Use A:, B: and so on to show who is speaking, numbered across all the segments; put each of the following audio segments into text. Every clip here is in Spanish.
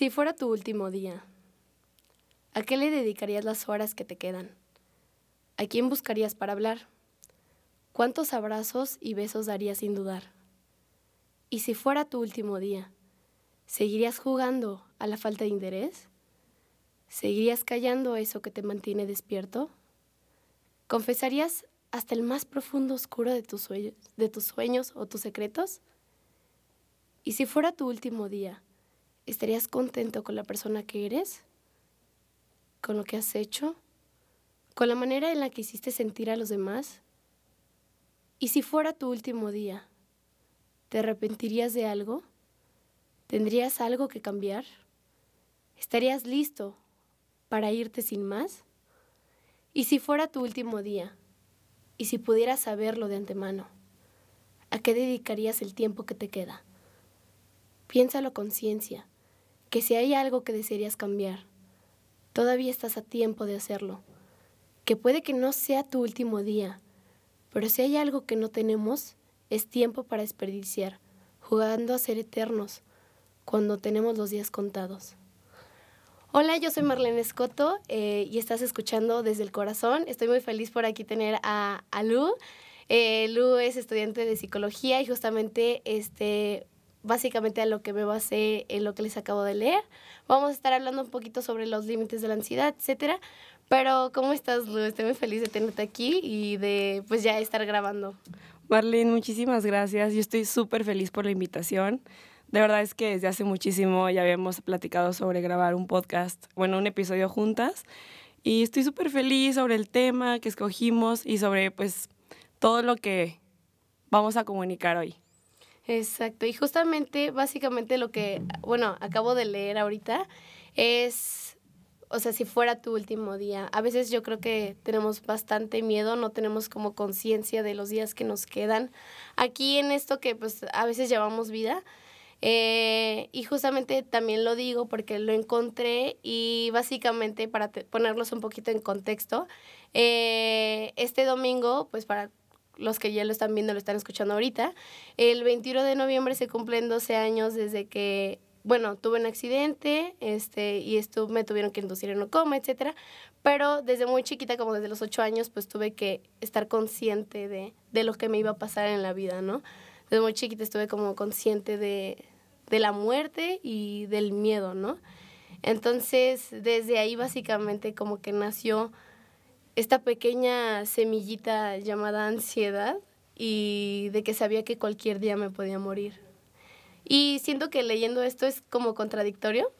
A: Si fuera tu último día, ¿a qué le dedicarías las horas que te quedan? ¿A quién buscarías para hablar? ¿Cuántos abrazos y besos darías sin dudar? Y si fuera tu último día, ¿seguirías jugando a la falta de interés? ¿Seguirías callando eso que te mantiene despierto? ¿Confesarías hasta el más profundo oscuro de tus sueños, de tus sueños o tus secretos? Y si fuera tu último día, ¿Estarías contento con la persona que eres? ¿Con lo que has hecho? ¿Con la manera en la que hiciste sentir a los demás? ¿Y si fuera tu último día? ¿Te arrepentirías de algo? ¿Tendrías algo que cambiar? ¿Estarías listo para irte sin más? ¿Y si fuera tu último día? ¿Y si pudieras saberlo de antemano? ¿A qué dedicarías el tiempo que te queda? Piénsalo con ciencia que si hay algo que desearías cambiar, todavía estás a tiempo de hacerlo. Que puede que no sea tu último día, pero si hay algo que no tenemos, es tiempo para desperdiciar, jugando a ser eternos, cuando tenemos los días contados. Hola, yo soy Marlene Escoto eh, y estás escuchando desde el corazón. Estoy muy feliz por aquí tener a, a Lu. Eh, Lu es estudiante de psicología y justamente este, básicamente a lo que me basé en lo que les acabo de leer. Vamos a estar hablando un poquito sobre los límites de la ansiedad, etcétera. Pero, ¿cómo estás, Lu? Estoy muy feliz de tenerte aquí y de, pues, ya estar grabando.
B: Marlene, muchísimas gracias. Yo estoy súper feliz por la invitación. De verdad es que desde hace muchísimo ya habíamos platicado sobre grabar un podcast, bueno, un episodio juntas. Y estoy súper feliz sobre el tema que escogimos y sobre, pues, todo lo que vamos a comunicar hoy.
A: Exacto, y justamente, básicamente lo que, bueno, acabo de leer ahorita es, o sea, si fuera tu último día, a veces yo creo que tenemos bastante miedo, no tenemos como conciencia de los días que nos quedan aquí en esto que pues a veces llevamos vida. Eh, y justamente también lo digo porque lo encontré y básicamente para ponerlos un poquito en contexto, eh, este domingo, pues para los que ya lo están viendo, lo están escuchando ahorita. El 21 de noviembre se cumplen 12 años desde que, bueno, tuve un accidente este, y esto me tuvieron que inducir en un coma, etcétera. Pero desde muy chiquita, como desde los 8 años, pues tuve que estar consciente de, de lo que me iba a pasar en la vida, ¿no? Desde muy chiquita estuve como consciente de, de la muerte y del miedo, ¿no? Entonces, desde ahí básicamente como que nació esta pequeña semillita llamada ansiedad y de que sabía que cualquier día me podía morir. Y siento que leyendo esto es como contradictorio,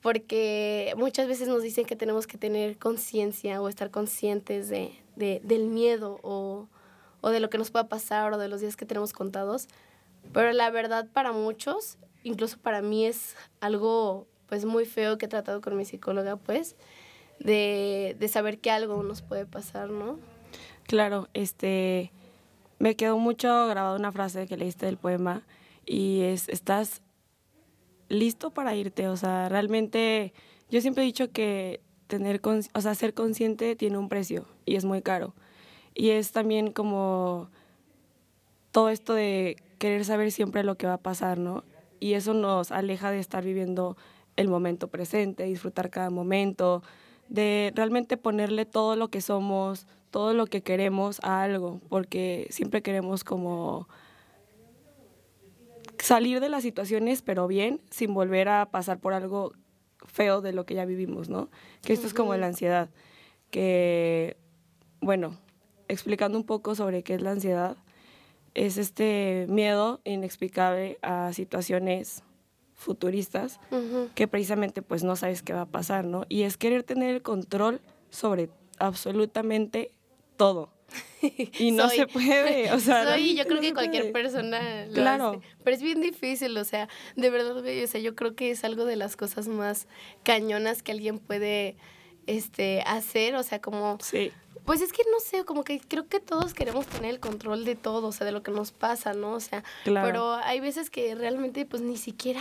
A: porque muchas veces nos dicen que tenemos que tener conciencia o estar conscientes de, del miedo o, o de lo que nos pueda pasar o de los días que tenemos contados, pero la verdad para muchos, incluso para mí es algo pues muy feo que he tratado con mi psicóloga, pues, de, de saber que algo nos puede pasar, ¿no?
B: Claro, este, me quedó mucho grabada una frase que leíste del poema y es, estás listo para irte, o sea, realmente yo siempre he dicho que tener, o sea, ser consciente tiene un precio y es muy caro. Y es también como todo esto de querer saber siempre lo que va a pasar, ¿no? Y eso nos aleja de estar viviendo el momento presente, disfrutar cada momento, de realmente ponerle todo lo que somos, todo lo que queremos a algo, porque siempre queremos como salir de las situaciones, pero bien, sin volver a pasar por algo feo de lo que ya vivimos, ¿no? Que esto es como la ansiedad, que, bueno, explicando un poco sobre qué es la ansiedad, es este miedo inexplicable a situaciones futuristas que precisamente pues no sabes qué va a pasar, ¿no? Y es querer tener el control sobre absolutamente todo. Y no se puede, o sea,
A: soy, yo creo que cualquier persona lo claro. Pero es bien difícil, o sea, de verdad, o sea, yo creo que es algo de las cosas más cañonas que alguien puede este hacer, o sea, como
B: sí.
A: Pues es que no sé, como que creo que todos queremos tener el control de todo, o sea, de lo que nos pasa, ¿no? O sea, pero hay veces que realmente pues ni siquiera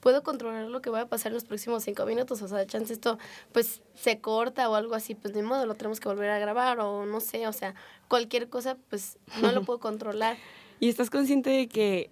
A: puedo controlar lo que va a pasar en los próximos cinco minutos, o sea, chance esto pues se corta o algo así, pues de modo, lo tenemos que volver a grabar o no sé, o sea, cualquier cosa pues no lo puedo controlar.
B: y estás consciente de que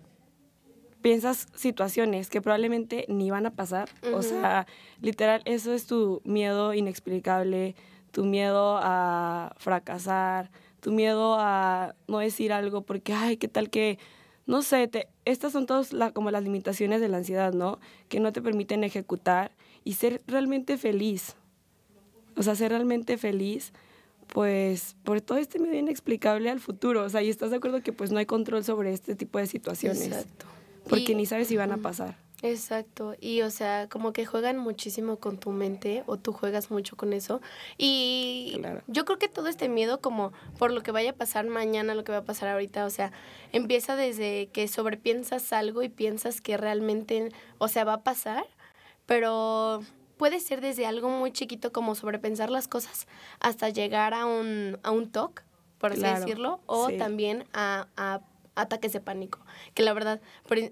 B: piensas situaciones que probablemente ni van a pasar. O sea, literal, eso es tu miedo inexplicable, tu miedo a fracasar, tu miedo a no decir algo porque, ay, ¿qué tal que no sé, te, estas son todas como las limitaciones de la ansiedad, ¿no? Que no te permiten ejecutar y ser realmente feliz. O sea, ser realmente feliz, pues, por todo este medio inexplicable al futuro. O sea, y estás de acuerdo que pues no hay control sobre este tipo de situaciones. Exacto. Porque ni sabes si van a pasar.
A: Exacto, y o sea, como que juegan muchísimo con tu mente o tú juegas mucho con eso. Y yo creo que todo este miedo como por lo que vaya a pasar mañana, lo que va a pasar ahorita, o sea, empieza desde que sobrepiensas algo y piensas que realmente, o sea, va a pasar, pero puede ser desde algo muy chiquito como sobrepensar las cosas hasta llegar a un, a un TOC, por así decirlo, o también a, a ataques de pánico. Que la verdad,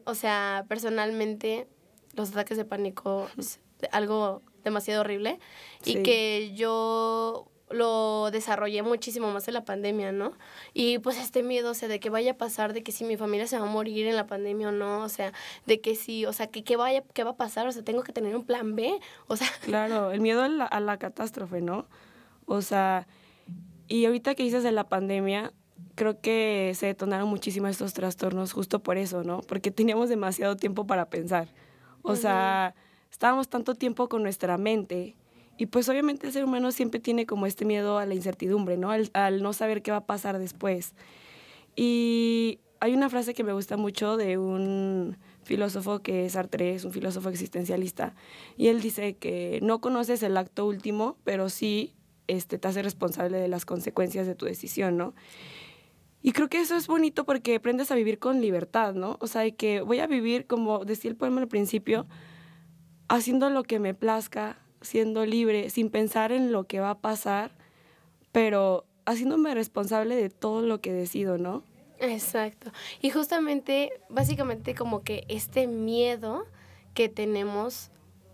A: o sea, personalmente los ataques de pánico es algo demasiado horrible y que yo lo desarrollé muchísimo más en la pandemia, ¿no? Y pues este miedo, o sea, de que vaya a pasar, de que si mi familia se va a morir en la pandemia o no, o sea, de que si, o sea, que qué vaya, qué va a pasar, o sea, tengo que tener un plan B, o sea.
B: Claro, el miedo a la, a la catástrofe, ¿no? O sea, y ahorita que dices de la pandemia, creo que se detonaron muchísimo estos trastornos justo por eso, ¿no? Porque teníamos demasiado tiempo para pensar. O sea, estábamos tanto tiempo con nuestra mente y pues obviamente el ser humano siempre tiene como este miedo a la incertidumbre, ¿no? Al, al, no saber qué va a pasar después. Y hay una frase que me gusta mucho de un filósofo que es Sartre, es un filósofo existencialista, y él dice que no conoces el acto último, pero sí este, te hace responsable de las consecuencias de tu decisión, ¿no? Y creo que eso es bonito porque aprendes a vivir con libertad, ¿no? O sea, que voy a vivir, como decía el poema al principio, haciendo lo que me plazca, siendo libre, sin pensar en lo que va a pasar, pero haciéndome responsable de todo lo que decido, ¿no?
A: Exacto. Y justamente, básicamente como que este miedo que tenemos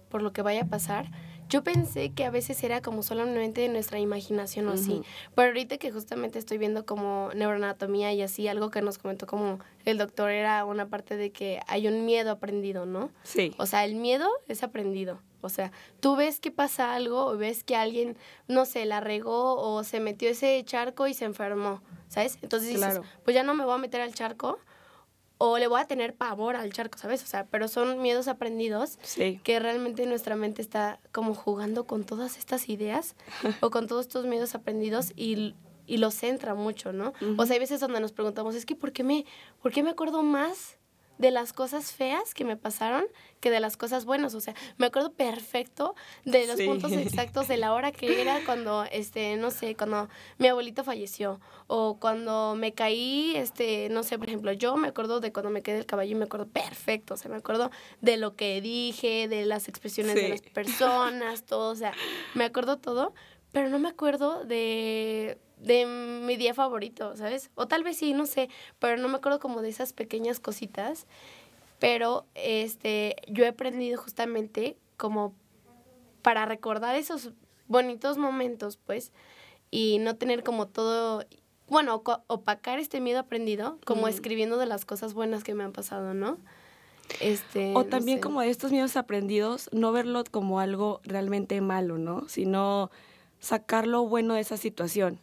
A: por lo que vaya a pasar, yo pensé que a veces era como solamente de nuestra imaginación o así, pero ahorita que justamente estoy viendo como neuroanatomía y así, algo que nos comentó como el doctor era una parte de que hay un miedo aprendido, ¿no? Sí. O sea, el miedo es aprendido. O sea, tú ves que pasa algo o ves que alguien, no sé, la regó o se metió ese charco y se enfermó, ¿sabes? Entonces dices, pues ya no me voy a meter al charco o le voy a tener pavor al charco, ¿sabes? O sea, pero son miedos aprendidos que realmente nuestra mente está como jugando con todas estas ideas o con todos estos miedos aprendidos y, y los centra mucho, ¿no? O sea, hay veces donde nos preguntamos, es que ¿por qué me, ¿por qué me acuerdo más de las cosas feas que me pasaron que de las cosas buenas. O sea, me acuerdo perfecto de los puntos exactos de la hora que era cuando, este, no sé, cuando mi abuelito falleció o cuando me caí, este, no sé, por ejemplo, yo me acuerdo de cuando me quedé el caballo y me acuerdo perfecto. O sea, me acuerdo de lo que dije, de las expresiones de las personas, todo. O sea, me acuerdo todo, pero no me acuerdo de de mi día favorito, ¿sabes? O tal vez sí, no sé, pero no me acuerdo como de esas pequeñas cositas. Pero este, yo he aprendido justamente como para recordar esos bonitos momentos, pues, y no tener como todo, bueno, opacar este miedo aprendido, como escribiendo de las cosas buenas que me han pasado, ¿no?
B: Este, o también como de estos miedos aprendidos, no verlo como algo realmente malo, ¿no? Sino sacar lo bueno de esa situación.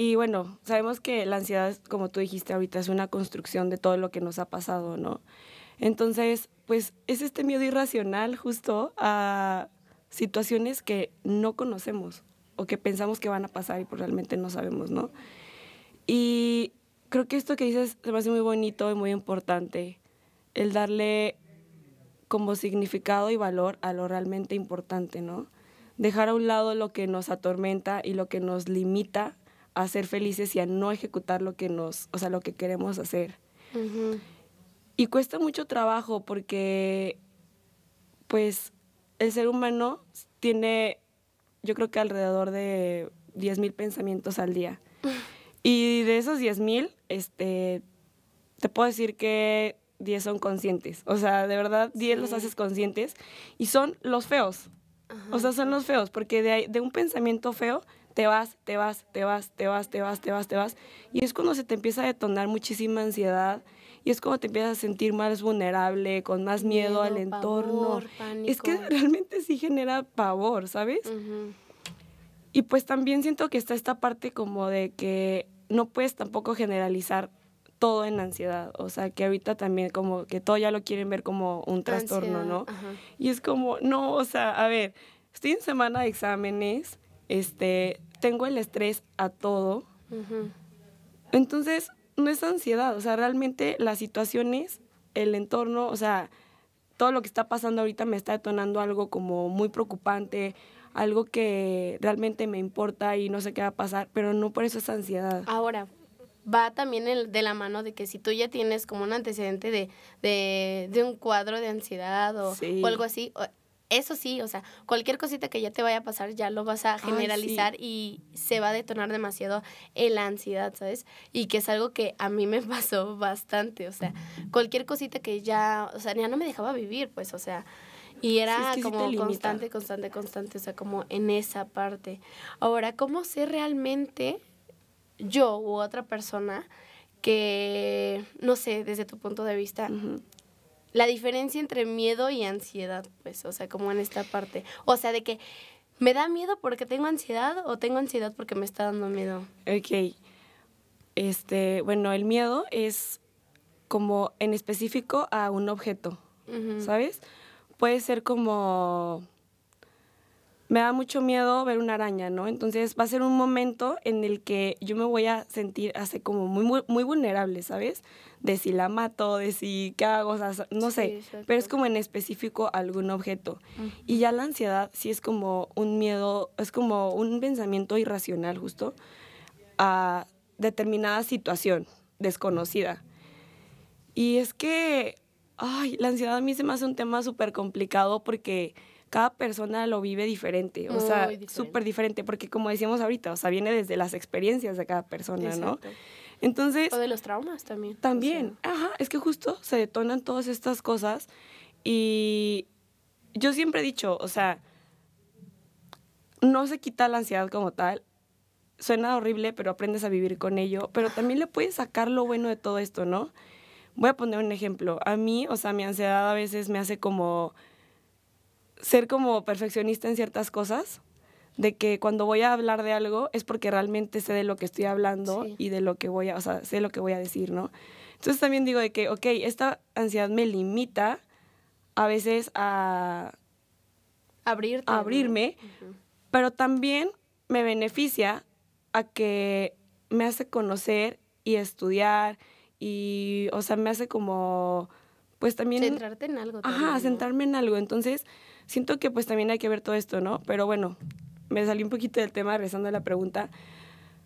B: Y bueno, sabemos que la ansiedad, como tú dijiste ahorita, es una construcción de todo lo que nos ha pasado, ¿no? Entonces, pues es este miedo irracional justo a situaciones que no conocemos o que pensamos que van a pasar y pues realmente no sabemos, ¿no? Y creo que esto que dices se me hace muy bonito y muy importante, el darle como significado y valor a lo realmente importante, ¿no? Dejar a un lado lo que nos atormenta y lo que nos limita a ser felices y a no ejecutar lo que nos, o sea, lo que queremos hacer. Y cuesta mucho trabajo porque, pues, el ser humano tiene, yo creo que alrededor de 10.000 pensamientos al día. Y de esos 10.000, este, te puedo decir que 10 son conscientes. O sea, de verdad, 10 los haces conscientes y son los feos. O sea, son los feos, porque de, de un pensamiento feo te vas, te vas, te vas, te vas, te vas, te vas, te vas. Y es cuando se te empieza a detonar muchísima ansiedad y es como te empiezas a sentir más vulnerable, con más miedo, al entorno. Es que realmente sí genera pavor, ¿sabes? Y pues también siento que está esta parte como de que no puedes tampoco generalizar todo en ansiedad, o sea, que ahorita también como que todo ya lo quieren ver como un trastorno, ¿no? Y es como, no, o sea, a ver, estoy en semana de exámenes, este, tengo el estrés a todo, entonces no es ansiedad, o sea, realmente las situaciones, el entorno, o sea, todo lo que está pasando ahorita me está detonando algo como muy preocupante, algo que realmente me importa y no sé qué va a pasar, pero no por eso es ansiedad.
A: Ahora, va también de la mano de que si tú ya tienes como un antecedente de, de, de un cuadro de ansiedad o, algo así, eso sí, o sea, cualquier cosita que ya te vaya a pasar ya lo vas a generalizar y se va a detonar demasiado en la ansiedad, ¿sabes? Y que es algo que a mí me pasó bastante, o sea, cualquier cosita que ya, o sea, ya no me dejaba vivir, pues, o sea, y era como constante, constante, constante, o sea, como en esa parte. Ahora, ¿cómo sé realmente yo u otra persona que, no sé, desde tu punto de vista, la diferencia entre miedo y ansiedad, pues, o sea, como en esta parte. O sea, de que me da miedo porque tengo ansiedad o tengo ansiedad porque me está dando miedo.
B: Ok. Este, bueno, el miedo es como en específico a un objeto, ¿sabes? Puede ser como me da mucho miedo ver una araña, ¿no? Entonces va a ser un momento en el que yo me voy a sentir así como muy, muy, vulnerable, ¿sabes? De si la mato, de si qué hago, o sea, no sé, pero es como en específico algún objeto. Y ya la ansiedad sí es como un miedo, es como un pensamiento irracional justo a determinada situación desconocida. Y es que, ay, la ansiedad a mí se me hace un tema súper complicado porque cada persona lo vive diferente, o sea, súper diferente, porque como decíamos ahorita, o sea, viene desde las experiencias de cada persona, ¿no? Entonces...
A: O de los traumas también.
B: También, ajá, es que justo se detonan todas estas cosas y yo siempre he dicho, o sea, no se quita la ansiedad como tal, suena horrible, pero aprendes a vivir con ello, pero también le puedes sacar lo bueno de todo esto, ¿no? Voy a poner un ejemplo. A mí, o sea, mi ansiedad a veces me hace como ser como perfeccionista en ciertas cosas, de que cuando voy a hablar de algo es porque realmente sé de lo que estoy hablando y de lo que voy a, o sea, sé lo que voy a decir, ¿no? Entonces también digo de que, ok, esta ansiedad me limita a veces a, abrirme, pero también me beneficia a que me hace conocer y estudiar y, o sea, me hace como, pues también...
A: Centrarte en algo.
B: ajá, centrarme en algo. Entonces, siento que pues también hay que ver todo esto, ¿no? Pero bueno, me salí un poquito del tema rezando la pregunta.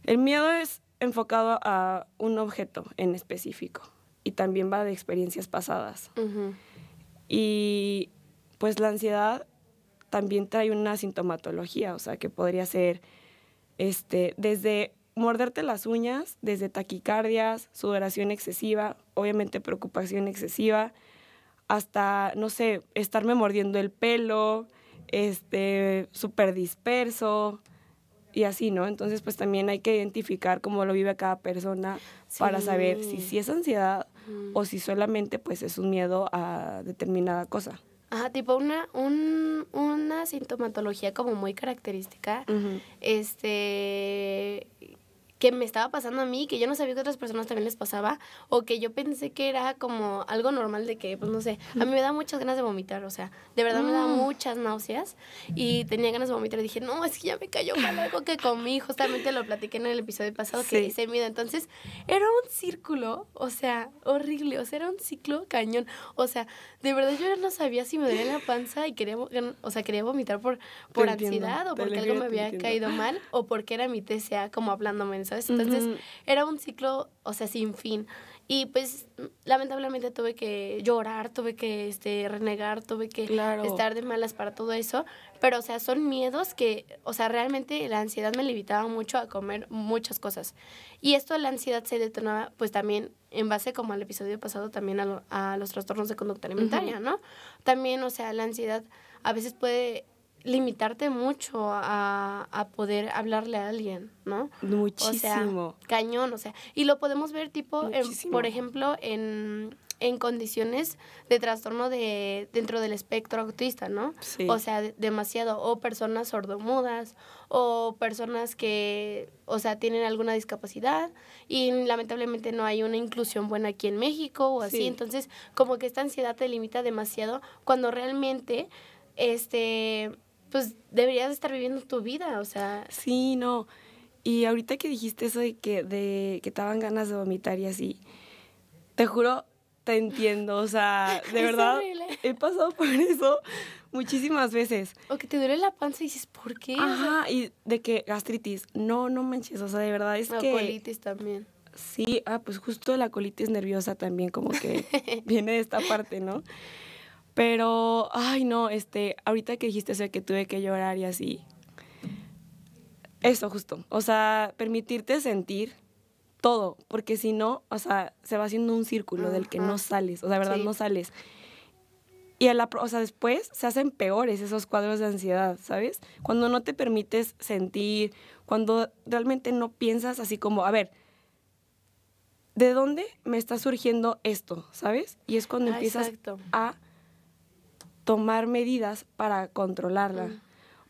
B: El miedo es enfocado a un objeto en específico y también va de experiencias pasadas. Y pues la ansiedad también trae una sintomatología, o sea, que podría ser este, desde morderte las uñas, desde taquicardias, sudoración excesiva, obviamente preocupación excesiva, hasta, no sé, estarme mordiendo el pelo, este, súper disperso y así, ¿no? Entonces, pues también hay que identificar cómo lo vive cada persona para saber si, si es ansiedad o si solamente, pues, es un miedo a determinada cosa.
A: Ajá, tipo una, un, una sintomatología como muy característica, este, que me estaba pasando a mí, que yo no sabía que a otras personas también les pasaba, o que yo pensé que era como algo normal de que, pues no sé, a mí me da muchas ganas de vomitar, o sea, de verdad me da mm. muchas náuseas y tenía ganas de vomitar y dije, no, es que ya me cayó mal algo que comí, justamente lo platiqué en el episodio pasado que hice miedo, entonces era un círculo, o sea, horrible, o sea, era un ciclo cañón, o sea, de verdad yo no sabía si me dolía la panza y quería, o sea, quería vomitar por, por ansiedad o porque algo me había caído mal o porque era mi TCA como hablándome entonces era un ciclo, o sea, sin fin. Y pues lamentablemente tuve que llorar, tuve que este, renegar, tuve que estar de malas para todo eso. Pero, o sea, son miedos que, o sea, realmente la ansiedad me limitaba mucho a comer muchas cosas. Y esto, la ansiedad se detonaba, pues también en base, como al episodio pasado, también a, los trastornos de conducta alimentaria, ¿no? También, o sea, la ansiedad a veces puede limitarte mucho a, a poder hablarle a alguien, ¿no?
B: Muchísimo.
A: O sea, cañón, o sea, y lo podemos ver tipo, en, por ejemplo, en, en condiciones de trastorno de dentro del espectro autista, ¿no?
B: Sí.
A: O sea, de- demasiado o personas sordomudas o personas que, o sea, tienen alguna discapacidad y lamentablemente no hay una inclusión buena aquí en México o así,
B: Sí.
A: entonces como que esta ansiedad te limita demasiado cuando realmente este pues deberías estar viviendo tu vida, o sea,
B: Sí, no. Y ahorita que dijiste eso de que, de que te daban ganas de vomitar y así, te juro, te entiendo. O sea, de
A: Es
B: verdad,
A: horrible.
B: he pasado por eso muchísimas veces.
A: o que te duele la panza y dices, ¿por qué? O sea,
B: Ajá, y de que gastritis, no, no manches, o sea, de verdad es
A: la
B: que...
A: colitis también.
B: Sí, ah, pues justo la colitis nerviosa también como que viene de esta parte, ¿no? Pero, ay, no, este, ahorita que dijiste eso de que tuve que llorar y así. Eso, justo. O sea, permitirte sentir todo, porque si no, o sea, se va haciendo un círculo del que no sales, o sea, de verdad
A: Sí.
B: no sales. Y a la, o sea, después se hacen peores esos cuadros de ansiedad, ¿sabes? Cuando no te permites sentir, cuando realmente no piensas así como, a ver, ¿de dónde me está surgiendo esto? ¿Sabes? Y es cuando
A: Ah,
B: empiezas
A: exacto.
B: a tomar medidas para controlarla.
A: Mm.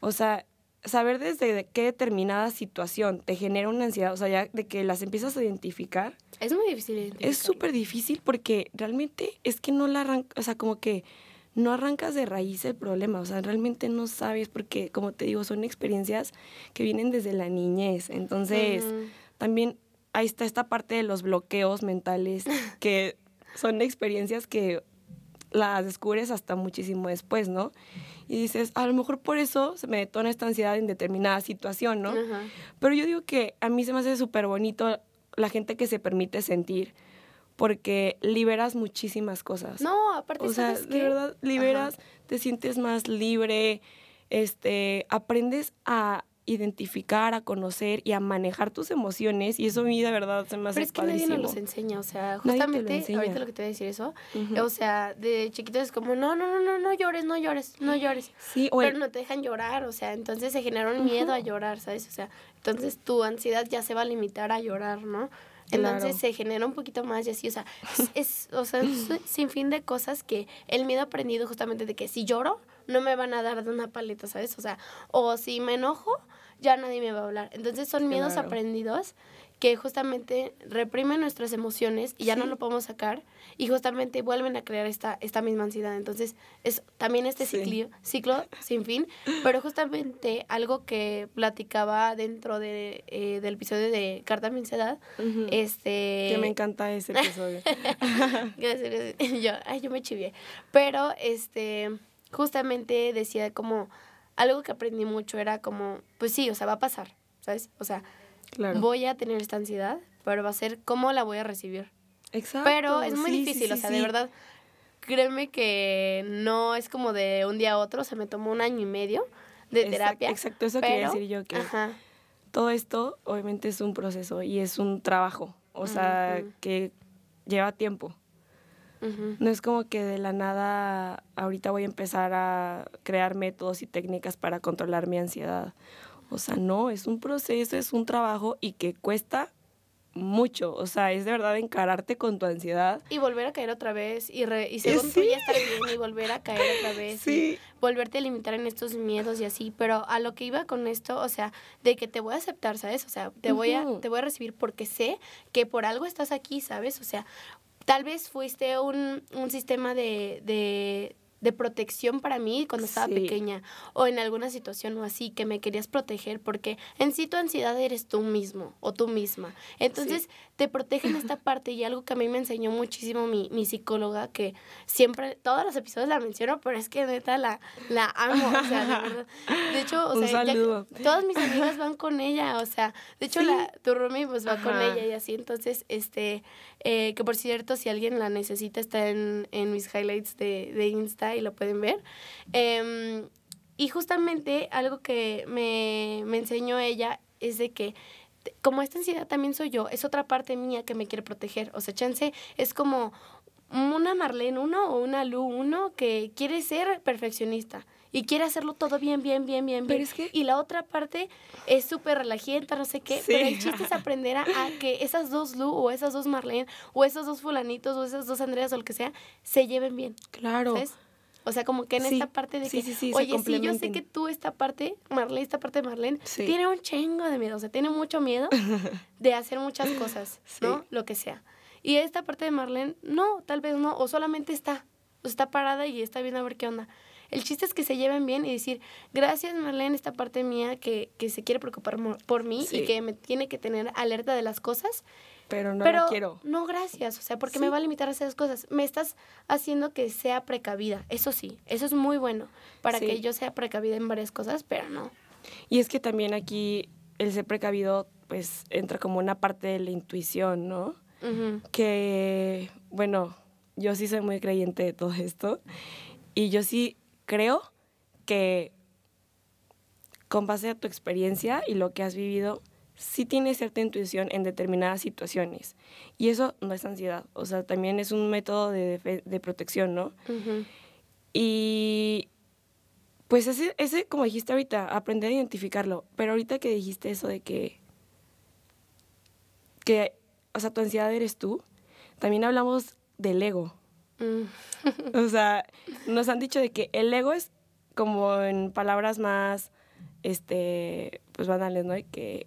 B: O sea, saber desde qué determinada situación te genera una ansiedad, o sea, ya de que las empiezas a identificar,
A: Es muy difícil
B: es
A: identificarlo.
B: súper difícil porque realmente es que no la arrancas, o sea, como que no arrancas de raíz el problema, o sea, realmente no sabes porque, como te digo, son experiencias que vienen desde la niñez. Entonces, también ahí está esta parte de los bloqueos mentales que son experiencias que las descubres hasta muchísimo después, ¿no? Y dices, a lo mejor por eso se me detona esta ansiedad en determinada situación, ¿no? Pero yo digo que a mí se me hace súper bonito la gente que se permite sentir, porque liberas muchísimas cosas.
A: No, aparte,
B: o sea,
A: ¿sabes
B: de
A: qué?
B: verdad, liberas,
A: Ajá.
B: te sientes más libre, este, aprendes a identificar, a conocer y a manejar tus emociones y eso a mí de verdad se me hace
A: Pero es que nadie nos los enseña, o sea,
B: lo
A: justamente
B: enseña.
A: ahorita lo que te voy a decir eso, o sea, de chiquitos es como, no, no, no, no, no llores, no llores, no llores.
B: Sí, o el-
A: Pero no te dejan llorar, o sea, entonces se genera un miedo a llorar, ¿sabes? O sea, entonces tu ansiedad ya se va a limitar a llorar, ¿no? Entonces
B: Claro.
A: se genera un poquito más y así, o sea, es, es, o sea, es un sin fin de cosas que el miedo ha aprendido justamente de que si lloro, no me van a dar de una paleta, ¿sabes? O sea, o si me enojo, ya nadie me va a hablar. Entonces son miedos
B: Claro.
A: aprendidos que justamente reprimen nuestras emociones y ya no lo podemos sacar y justamente vuelven a crear esta, esta misma ansiedad. Entonces es también este
B: Sí.
A: ciclo, ciclo sin fin, pero justamente algo que platicaba dentro de, eh, del episodio de Carta a mi ansiedad, este...
B: que me encanta ese episodio.
A: Yo, ay, yo me chivié. Pero, este, justamente decía como, algo que aprendí mucho era como, pues sí, o sea, va a pasar, ¿sabes? O sea,
B: claro.
A: voy a tener esta ansiedad, pero va a ser cómo la voy a recibir.
B: Exacto.
A: Pero es muy
B: sí,
A: difícil,
B: sí,
A: o sea, de verdad, créeme que no es como de un día a otro, se me tomó un año y medio de terapia.
B: Exacto, eso quería
A: pero-
B: decir yo que
A: Ajá,
B: todo esto obviamente es un proceso y es un trabajo, o sea, que lleva tiempo. No es como que de la nada ahorita voy a empezar a crear métodos y técnicas para controlar mi ansiedad. O sea, no, es un proceso, es un trabajo y que cuesta mucho. O sea, es de verdad encararte con tu ansiedad.
A: Y volver a caer otra vez y, re- y según
B: sí.
A: tú ya estar bien y volver a caer otra vez. y
B: Sí.
A: volverte a limitar en estos miedos y así, pero a lo que iba con esto, o sea, de que te voy a aceptar, ¿sabes? O sea, te voy a te voy a recibir porque sé que por algo estás aquí, ¿sabes? O sea, tal vez fuiste un, un sistema de, de, de protección para mí cuando estaba
B: Sí.
A: pequeña o en alguna situación o así que me querías proteger porque en sí tu ansiedad eres tú mismo o tú misma. Entonces te protege en esta parte y algo que a mí me enseñó muchísimo mi, mi psicóloga que siempre, todos los episodios la menciono, pero es que neta la, la amo, o sea, de verdad. De hecho, o
B: Un
A: sea, ya- todas mis amigas van con ella, o sea, de hecho
B: Sí.
A: la, tu roomie pues va con ella y así, entonces, este, eh, que por cierto, si alguien la necesita, está en, en mis highlights de, de Insta y lo pueden ver. Em, y justamente algo que me, me enseñó ella es de que como esta ansiedad también soy yo, es otra parte mía que me quiere proteger. O sea, chance es como una Marlene uno o una Lu uno que quiere ser perfeccionista y quiere hacerlo todo bien, bien, bien, bien, bien. Y la otra parte es súper relajienta, no sé qué. Pero el chiste es aprender a, que esas dos Lu o esas dos Marlene o esos dos fulanitos o esas dos Andreas o lo que sea se lleven bien.
B: Claro.
A: O sea, como que en esta parte de que, oye, sí, yo sé que tú esta parte, Marlene, esta parte de Marlene, tiene un chingo de miedo, o sea, tiene mucho miedo de hacer muchas cosas, ¿no? Lo que sea. Y esta parte de Marlene, no, tal vez no, o solamente está, o está parada y está viendo a ver qué onda. El chiste es que se lleven bien y decir, gracias Marlene, esta parte mía que, que se quiere preocupar por mí y que me tiene que tener alerta de las cosas.
B: Pero no Pero, quiero.
A: No, gracias. O sea, porque me va a limitar a hacer esas cosas. Me estás haciendo que sea precavida. Eso sí, eso es muy bueno. Para que yo sea precavida en varias cosas, pero no.
B: Y es que también aquí el ser precavido, pues entra como una parte de la intuición, ¿no? Que, bueno, yo sí soy muy creyente de todo esto. Y yo sí creo que con base a tu experiencia y lo que has vivido, sí tienes cierta intuición en determinadas situaciones. Y eso no es ansiedad, o sea, también es un método de, de protección, ¿no? Y pues ese, ese, como dijiste ahorita, aprender a identificarlo. Pero ahorita que dijiste eso de que, que, o sea, tu ansiedad eres tú, también hablamos del ego. Mm. o sea, nos han dicho de que el ego es como en palabras más, este, pues banales, ¿no? que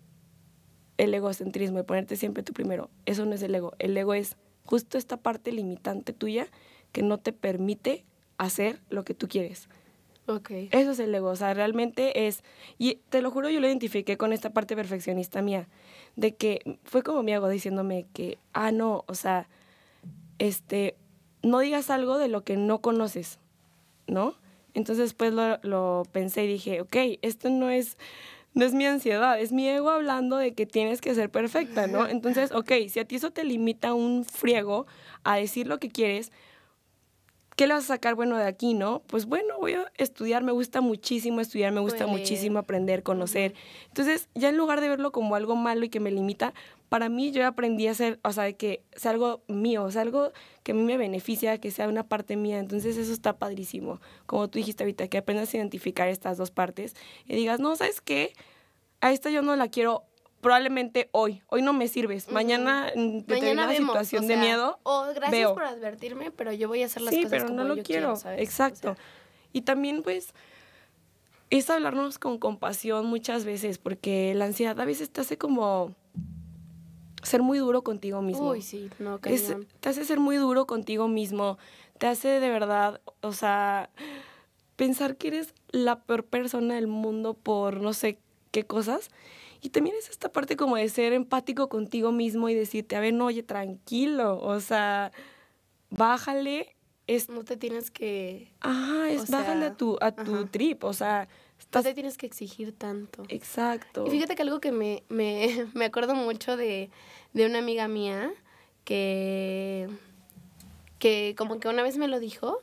B: el egocentrismo, de ponerte siempre tú primero, eso no es el ego. El ego es justo esta parte limitante tuya que no te permite hacer lo que tú quieres.
A: Okay.
B: Eso es el ego, o sea, realmente es, y te lo juro, yo lo identifiqué con esta parte perfeccionista mía, de que fue como mi ego diciéndome que, ah, no, o sea, este, no digas algo de lo que no conoces, ¿no? Entonces después lo, lo pensé y dije, ok, esto no es, no es mi ansiedad, es mi ego hablando de que tienes que ser perfecta, ¿no? Entonces, ok, si a ti eso te limita un friego a decir lo que quieres, ¿qué le vas a sacar bueno de aquí, no? Pues bueno, voy a estudiar, me gusta muchísimo estudiar, me gusta muchísimo aprender, conocer. Entonces, ya en lugar de verlo como algo malo y que me limita, para mí yo aprendí a hacer, o sea, que sea algo mío, o sea, algo que a mí me beneficia, que sea una parte mía. Entonces, eso está padrísimo. Como tú dijiste ahorita, que aprendas a identificar estas dos partes y digas, no, ¿sabes qué? A esta yo no la quiero probablemente hoy. Hoy no me sirves. Mañana en
A: Mañana
B: una situación de miedo.
A: O gracias por advertirme, pero yo voy a hacer las
B: sí,
A: cosas
B: pero no lo quiero. Exacto. y también, pues, es hablarnos con compasión muchas veces, porque la ansiedad a veces te hace como ser muy duro contigo mismo.
A: Uy, sí, no,
B: es, Te hace ser muy duro contigo mismo. Te hace de verdad, o sea, pensar que eres la peor persona del mundo por no sé qué cosas. Y también es esta parte como de ser empático contigo mismo y decirte, a ver, no, oye, tranquilo, o sea, bájale. Es,
A: no te tienes que...
B: Ajá, es bájale a tu, a tu trip, o sea...
A: No te tienes que exigir tanto.
B: Exacto.
A: Y fíjate que algo que me, me, me acuerdo mucho de, de una amiga mía que que como que una vez me lo dijo,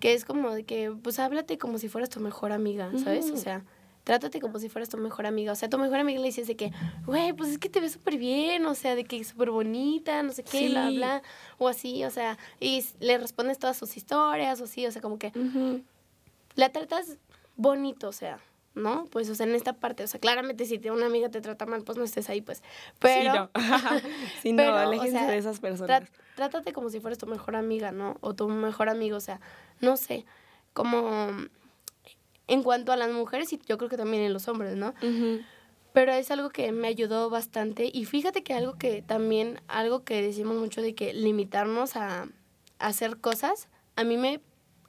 A: que es como de que, pues háblate como si fueras tu mejor amiga, ¿sabes? O sea, trátate como si fueras tu mejor amiga. O sea, tu mejor amiga le dices de que, güey, pues es que te ves súper bien, o sea, de que es súper bonita, no sé qué, bla, bla, o así, o sea, y le respondes todas sus historias, o así, o sea, como que la tratas bonito, o sea, ¿no? Pues, o sea, en esta parte, o sea, claramente si una amiga te trata mal, pues no estés ahí, pues. Pero.
B: Sí, no. no, aléjense de esas personas.
A: trátate como si fueras tu mejor amiga, ¿no? O tu mejor amigo, o sea, no sé, como en cuanto a las mujeres y yo creo que también en los hombres, ¿no? Pero es algo que me ayudó bastante y fíjate que algo que también, algo que decimos mucho de que limitarnos a, hacer cosas, a mí me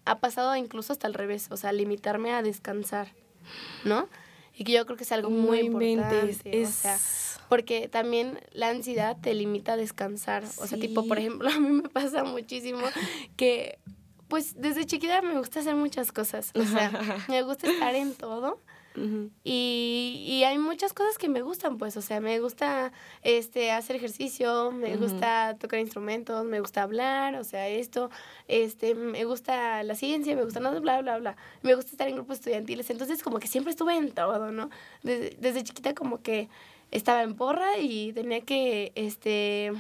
A: ha pasado incluso hasta al revés, o sea, limitarme a descansar, ¿no? Y que yo creo que es algo muy importante. O sea, porque también la ansiedad te limita a descansar. O sea, tipo, por ejemplo, a mí me pasa muchísimo que pues desde chiquita me gusta hacer muchas cosas. O sea, me gusta estar en todo. y, y, hay muchas cosas que me gustan, pues, o sea, me gusta este, hacer ejercicio, me gusta tocar instrumentos, me gusta hablar, o sea, esto, este, me gusta la ciencia, me gusta nada, bla, bla, bla. Me gusta estar en grupos estudiantiles, entonces como que siempre estuve en todo, ¿no? Desde, desde chiquita como que estaba en porra y tenía que, este,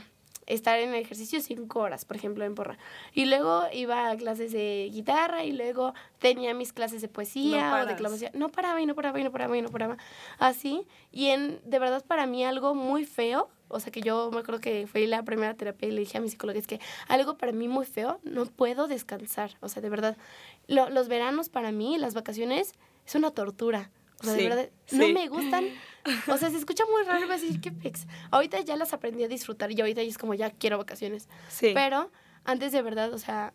A: estar en el ejercicio cinco horas, por ejemplo, en porra. Y luego iba a clases de guitarra y luego tenía mis clases de poesía o de. No paraba y no paraba y no paraba y no paraba. Así. Y en, de verdad, para mí algo muy feo, o sea, que yo me acuerdo que fue la primera terapia y le dije a mi psicóloga, es que algo para mí muy feo, no puedo descansar. O sea, de verdad, los veranos para mí, las vacaciones, es una tortura. O sea, de verdad, no me gustan. O sea, se escucha muy raro, a decir, ¿qué pex? Ahorita ya las aprendí a disfrutar y ahorita ya es como, ya quiero vacaciones. Sí. Pero antes de verdad, o sea,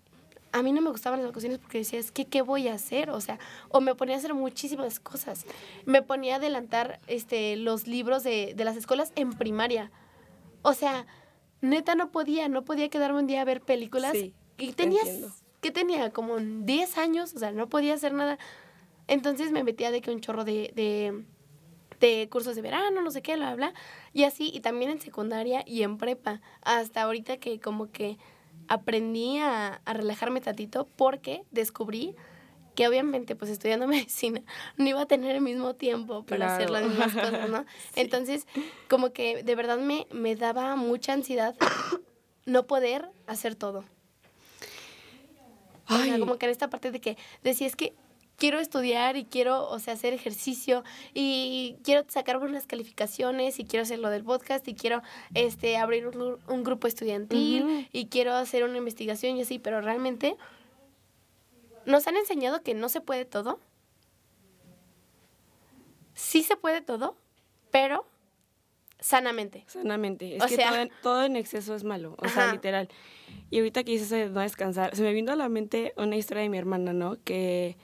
A: a mí no me gustaban las vacaciones porque decía, es que, ¿qué voy a hacer? O sea, o me ponía a hacer muchísimas cosas. Me ponía a adelantar este, los libros de, de las escuelas en primaria. O sea, neta no podía, no podía quedarme un día a ver películas. Sí, y tenías, ¿qué tenía? Como 10 años, o sea, no podía hacer nada. Entonces me metía de que un chorro de, de, de cursos de verano, no sé qué, bla, bla, y así, y también en secundaria y en prepa, hasta ahorita que como que aprendí a, a relajarme tantito porque descubrí que obviamente pues estudiando medicina no iba a tener el mismo tiempo para hacer las mismas cosas, ¿no? Entonces, como que de verdad me, me daba mucha ansiedad no poder hacer todo. O sea, como que en esta parte de que decía, es que quiero estudiar y quiero, o sea, hacer ejercicio y quiero sacar buenas calificaciones y quiero hacer lo del podcast y quiero este abrir un, grupo estudiantil y quiero hacer una investigación y así, pero realmente nos han enseñado que no se puede todo. Sí se puede todo, pero sanamente.
B: Sanamente. Es que todo, en exceso es malo, o sea, literal. Y ahorita que hice eso no descansar, se me vino a la mente una historia de mi hermana, ¿no? Que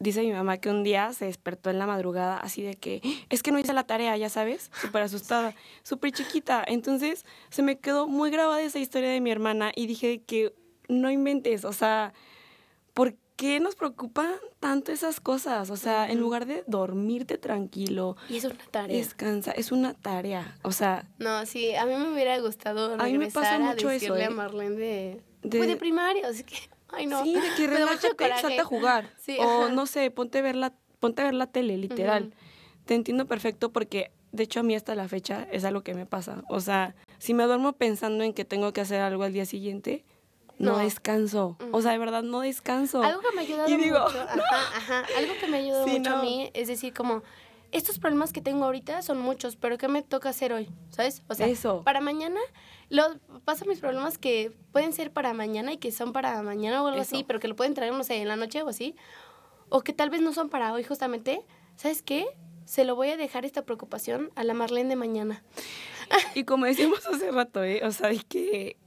B: dice mi mamá que un día se despertó en la madrugada así de que es que no hice la tarea, ya sabes, súper asustada, súper chiquita. Entonces se me quedó muy grabada esa historia de mi hermana y dije que no inventes, o sea, ¿por qué nos preocupan tanto esas cosas? O sea, en lugar de dormirte tranquilo.
A: Y es una tarea.
B: Descansa, es una tarea, o sea.
A: No, sí, a mí me hubiera gustado regresar a, mí me pasa mucho decirle eso, a ¿eh? Marlene de, de, de primaria, así que Ay, no.
B: Sí, de que relájate, salte a jugar. o no sé, ponte a ver la, ponte a ver la tele, literal. Te entiendo perfecto porque, de hecho, a mí hasta la fecha es algo que me pasa. O sea, si me duermo pensando en que tengo que hacer algo al día siguiente, no, descanso. O sea, de verdad, no descanso.
A: Algo que me ha ayudado mucho, ajá, ajá, algo que me ha ayudado mucho a mí es decir, como, estos problemas que tengo ahorita son muchos, pero ¿qué me toca hacer hoy? ¿Sabes? O sea, Eso. para mañana lo, paso mis problemas que pueden ser para mañana y que son para mañana o algo así, pero que lo pueden traer, no sé, en la noche o así. O que tal vez no son para hoy justamente. ¿Sabes qué? Se lo voy a dejar esta preocupación a la Marlene de mañana.
B: Y como decíamos hace rato, ¿eh? O sea, hay que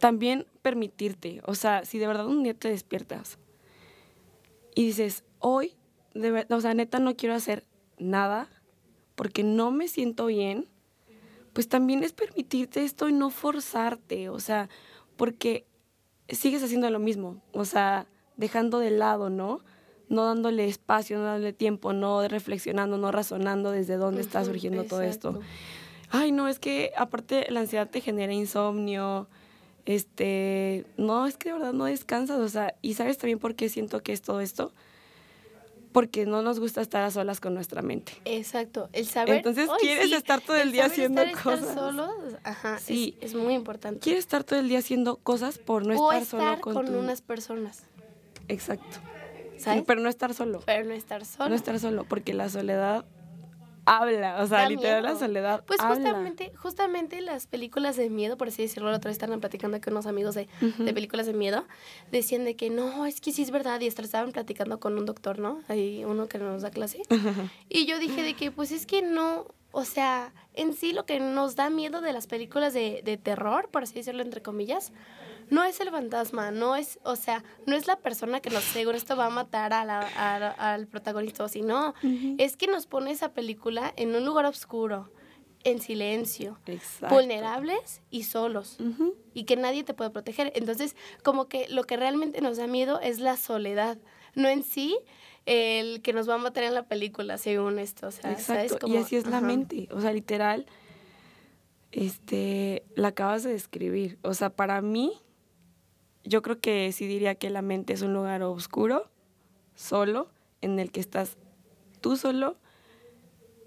B: también permitirte. O sea, si de verdad un día te despiertas y dices, hoy, de o sea, neta no quiero hacer nada porque no me siento bien, pues también es permitirte esto y no forzarte, o sea, porque sigues haciendo lo mismo, o sea, dejando de lado, ¿no? No dándole espacio, no dándole tiempo, no reflexionando, no razonando desde dónde está surgiendo todo esto. Ay, no, es que aparte la ansiedad te genera insomnio, este, no, es que de verdad no descansas, o sea, y sabes también por qué siento que es todo esto, porque no nos gusta estar a solas con nuestra mente.
A: Exacto, el saber.
B: Entonces quieres estar todo el, día haciendo cosas. Estar
A: solo, ajá, sí, es, muy importante.
B: Quieres estar todo el día haciendo cosas por no estar, solo
A: con, con unas personas.
B: Exacto. ¿Sabes? Pero no estar solo.
A: Pero no estar solo.
B: No estar solo, porque la soledad habla, o sea, literal la soledad.
A: Pues justamente, justamente las películas de miedo, por así decirlo, la otra vez estaban platicando con unos amigos de, de, películas de miedo, decían de que no, es que sí es verdad, y estaban platicando con un doctor, ¿no? Hay uno que nos da clase. Y yo dije de que, pues es que no, o sea, en sí lo que nos da miedo de las películas de, de terror, por así decirlo entre comillas, no es el fantasma, no es, o sea, no es la persona que nos seguro esto va a matar a la, al protagonista, sino es que nos pone esa película en un lugar oscuro, en silencio, vulnerables y solos, y que nadie te puede proteger. Entonces, como que lo que realmente nos da miedo es la soledad, no en sí el que nos va a matar en la película, según esto. O sea,
B: Exacto. y así es la mente, o sea, literal, este, la acabas de describir. O sea, para mí, yo creo que sí diría que la mente es un lugar oscuro, solo, en el que estás tú solo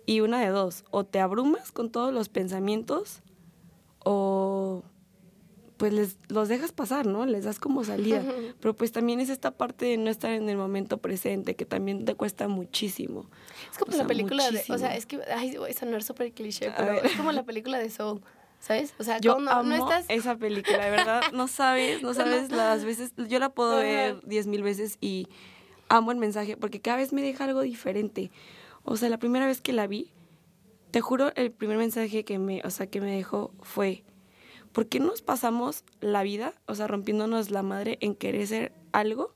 B: y una de dos, o te abrumas con todos los pensamientos o pues les, los dejas pasar, ¿no? Les das como salida. Pero pues también es esta parte de no estar en el momento presente, que también te cuesta muchísimo.
A: Es como la película de, o sea, es que, ay, voy a sonar súper cliché, pero es como la película de Soul. ¿Sabes? O sea,
B: yo amo no estás... esa película, de verdad, no sabes, no sabes las veces, yo la puedo ver diez mil veces y amo el mensaje porque cada vez me deja algo diferente. O sea, la primera vez que la vi, te juro, el primer mensaje que me, o sea, que me dejó fue, ¿por qué nos pasamos la vida, o sea, rompiéndonos la madre en querer ser algo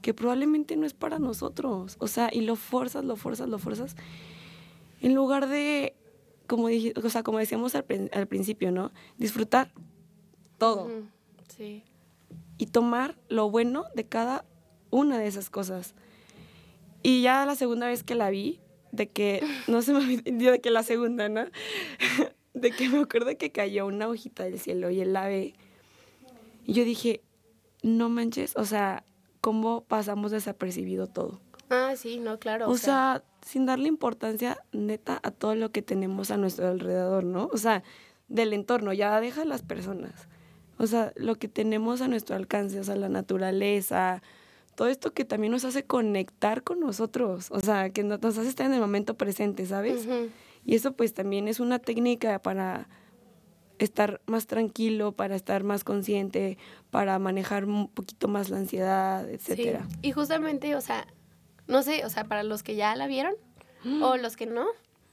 B: que probablemente no es para nosotros? O sea, y lo forzas, lo forzas, lo forzas, en lugar de como, dije, o sea, como decíamos al, al principio, ¿no? Disfrutar todo. Sí. Y tomar lo bueno de cada una de esas cosas. Y ya la segunda vez que la vi, de que, no se me olvidó de que la segunda, ¿no? de que me acuerdo que cayó una hojita del cielo y el ave. Y yo dije, no manches, o sea, ¿cómo pasamos desapercibido todo?
A: Ah, sí, no, claro.
B: O, sea, sin darle importancia neta a todo lo que tenemos a nuestro alrededor, ¿no? O sea, del entorno, ya deja las personas. O sea, lo que tenemos a nuestro alcance, o sea, la naturaleza, todo esto que también nos hace conectar con nosotros, o sea, que nos hace estar en el momento presente, ¿sabes? Y eso pues también es una técnica para estar más tranquilo, para estar más consciente, para manejar un poquito más la ansiedad, etcétera.
A: Sí. Y justamente, o sea, no sé, o sea, para los que ya la vieron o los que no.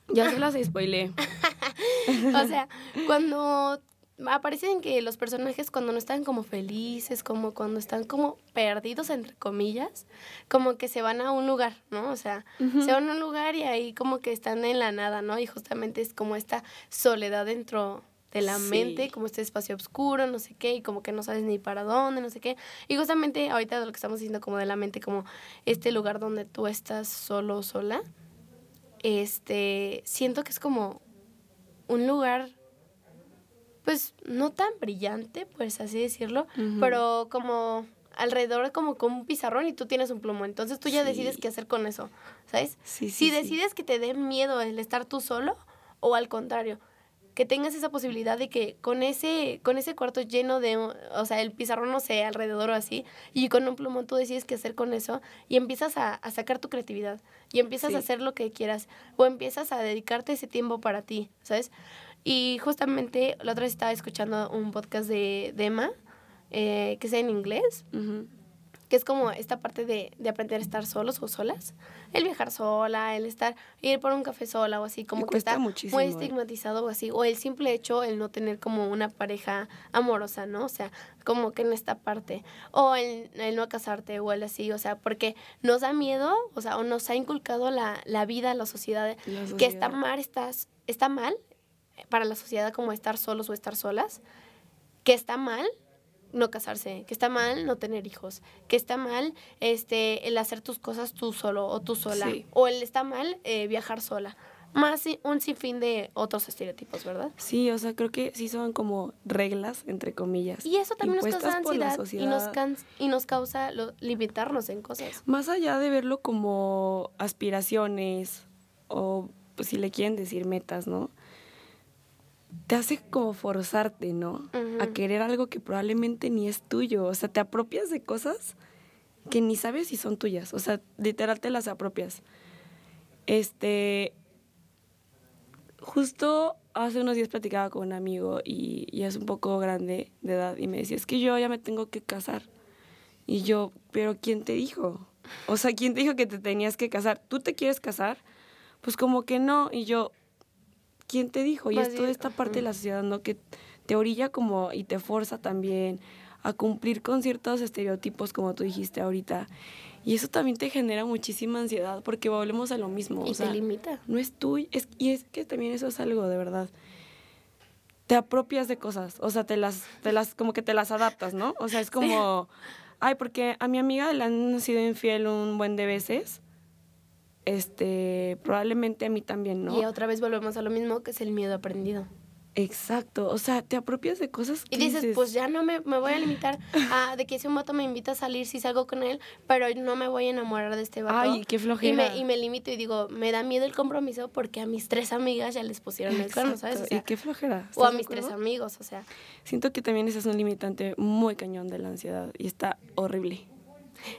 B: Ya se las spoilé.
A: o sea, cuando aparecen que los personajes cuando no están como felices, como cuando están como perdidos, entre comillas, como que se van a un lugar, ¿no? O sea, se van a un lugar y ahí como que están en la nada, ¿no? Y justamente es como esta soledad dentro de la mente, como este espacio oscuro, no sé qué, y como que no sabes ni para dónde, no sé qué. Y justamente ahorita lo que estamos diciendo como de la mente, como este lugar donde tú estás solo o sola, este, siento que es como un lugar, pues no tan brillante, pues así decirlo, pero como alrededor como con un pizarrón y tú tienes un plomo. Entonces tú ya decides qué hacer con eso, ¿sabes? si decides que te dé miedo el estar tú solo o al contrario, que tengas esa posibilidad de que con ese, con ese cuarto lleno de, o sea, el pizarrón, no sé, alrededor o así, y con un plumón tú decides qué hacer con eso y empiezas a, sacar tu creatividad y empiezas a hacer lo que quieras o empiezas a dedicarte ese tiempo para ti, ¿sabes? Y justamente la otra vez estaba escuchando un podcast de, Emma, eh, que es en inglés que es como esta parte de, de, aprender a estar solos o solas. El viajar sola, el estar, ir por un café sola o así, como que está muy ¿eh? estigmatizado o así. O el simple hecho, el no tener como una pareja amorosa, ¿no? O sea, como que en esta parte. O el, el no casarte o el así, o sea, porque nos da miedo, o sea, o nos ha inculcado la, la vida, la sociedad, la sociedad. que está mal, estás, está mal para la sociedad como estar solos o estar solas, que está mal no casarse, que está mal no tener hijos, que está mal este el hacer tus cosas tú solo o tú sola, o el está mal eh, viajar sola. Más un sinfín de otros estereotipos, ¿verdad?
B: Sí, o sea, creo que sí son como reglas, entre comillas.
A: Y eso también nos causa ansiedad y nos, y nos causa limitarnos en cosas.
B: Más allá de verlo como aspiraciones o pues, si le quieren decir metas, ¿no? Te hace como forzarte, ¿no? A querer algo que probablemente ni es tuyo. O sea, te apropias de cosas que ni sabes si son tuyas. O sea, literal te las apropias. Este. Justo hace unos días platicaba con un amigo y, y es un poco grande de edad y me decía, es que yo ya me tengo que casar. Y yo, pero ¿quién te dijo? O sea, ¿quién te dijo que te tenías que casar? ¿Tú te quieres casar? Pues como que no. Y yo, ¿quién te dijo? Y es toda esta parte de la sociedad, ¿no? Que te orilla como y te forza también a cumplir con ciertos estereotipos, como tú dijiste ahorita. Y eso también te genera muchísima ansiedad porque volvemos a lo mismo.
A: Y te limita.
B: No es tuyo. Es, y es que también eso es algo de verdad. Te apropias de cosas. O sea, te las, te las, como que te las adaptas, ¿no? O sea, es como, ay, porque a mi amiga le han sido infiel un buen de veces este, probablemente a mí también, ¿no?
A: Y otra vez volvemos a lo mismo, que es el miedo aprendido.
B: Exacto, o sea, te apropias de cosas
A: que Y dices, pues ya no me, me, voy a limitar a de que si un vato me invita a salir, si salgo con él, pero no me voy a enamorar de este vato.
B: Ay, qué flojera.
A: Y me, y me limito y digo, me da miedo el compromiso porque a mis tres amigas ya les pusieron el cuerno, ¿sabes?
B: y qué flojera.
A: O a mis tres amigos, o sea.
B: Siento que también ese es un limitante muy cañón de la ansiedad y está horrible.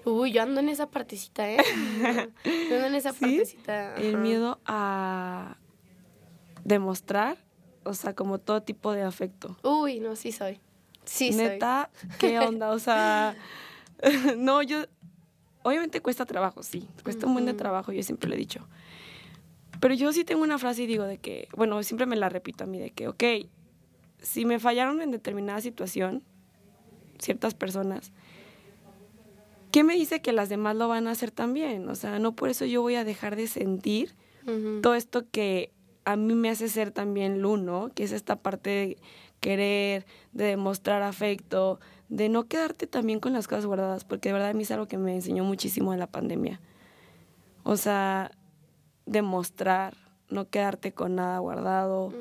A: Uy, yo ando en esa partecita, ¿eh? yo ando en esa partecita.
B: El miedo a demostrar o sea, como todo tipo de afecto.
A: Uy, no, sí soy. Sí
B: Neta, ¿qué onda? O sea, no, yo, obviamente cuesta trabajo, sí, cuesta un buen de trabajo, yo siempre lo he dicho. Pero yo sí tengo una frase y digo de que, bueno, siempre me la repito a mí, de que, ok, si me fallaron en determinada situación, ciertas personas, ¿qué me dice que las demás lo van a hacer también? O sea, no por eso yo voy a dejar de sentir todo esto que a mí me hace ser también Luno, que es esta parte de querer, de demostrar afecto, de no quedarte también con las cosas guardadas, porque de verdad a mí es algo que me enseñó muchísimo en la pandemia. O sea, demostrar, no quedarte con nada guardado,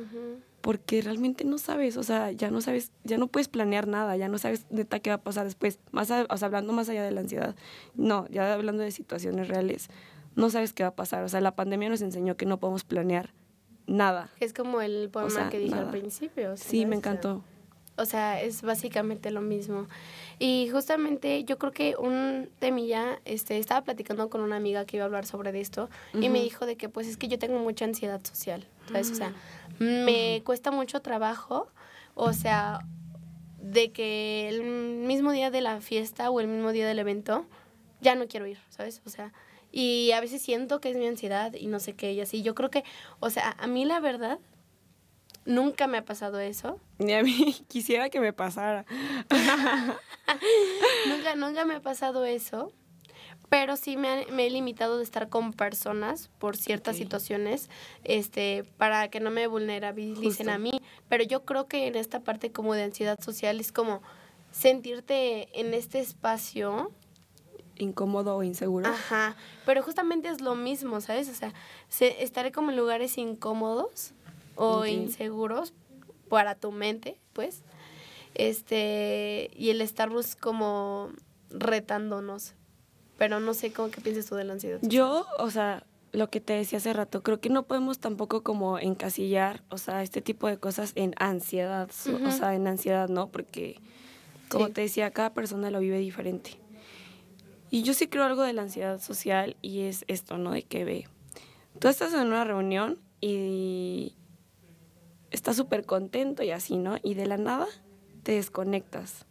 B: porque realmente no sabes, o sea, ya no sabes, ya no puedes planear nada, ya no sabes neta qué va a pasar después, más o sea, hablando más allá de la ansiedad, no, ya hablando de situaciones reales, no sabes qué va a pasar, o sea, la pandemia nos enseñó que no podemos planear nada.
A: Es como el poema que dije al principio.
B: Sí, me encantó.
A: O sea, es básicamente lo mismo. Y justamente yo creo que un temilla, este, estaba platicando con una amiga que iba a hablar sobre esto y me dijo de que pues es que yo tengo mucha ansiedad social, ¿sabes? O sea, mm. me cuesta mucho trabajo, o sea, de que el mismo día de la fiesta o el mismo día del evento ya no quiero ir, ¿sabes? O sea, y a veces siento que es mi ansiedad y no sé qué, y así. Yo creo que, o sea, a mí la verdad, nunca me ha pasado eso.
B: Ni a mí quisiera que me pasara.
A: nunca, nunca me ha pasado eso. Pero sí me, he limitado de estar con personas por ciertas situaciones, este, para que no me vulnerabilicen a mí. Pero yo creo que en esta parte como de ansiedad social es como sentirte en este espacio
B: incómodo o inseguro.
A: Ajá, pero justamente es lo mismo, ¿sabes? O sea, estaré como en lugares incómodos o inseguros para tu mente, pues. Este, y el estarnos como retándonos. Pero no sé cómo que piensas tú de la ansiedad.
B: Yo, o sea, lo que te decía hace rato, creo que no podemos tampoco como encasillar, o sea, este tipo de cosas en ansiedad, o sea, en ansiedad, ¿no? Porque, como te decía, cada persona lo vive diferente. Y yo sí creo algo de la ansiedad social y es esto, ¿no? De que ve, tú estás en una reunión y estás súper contento y así, ¿no? Y de la nada te desconectas.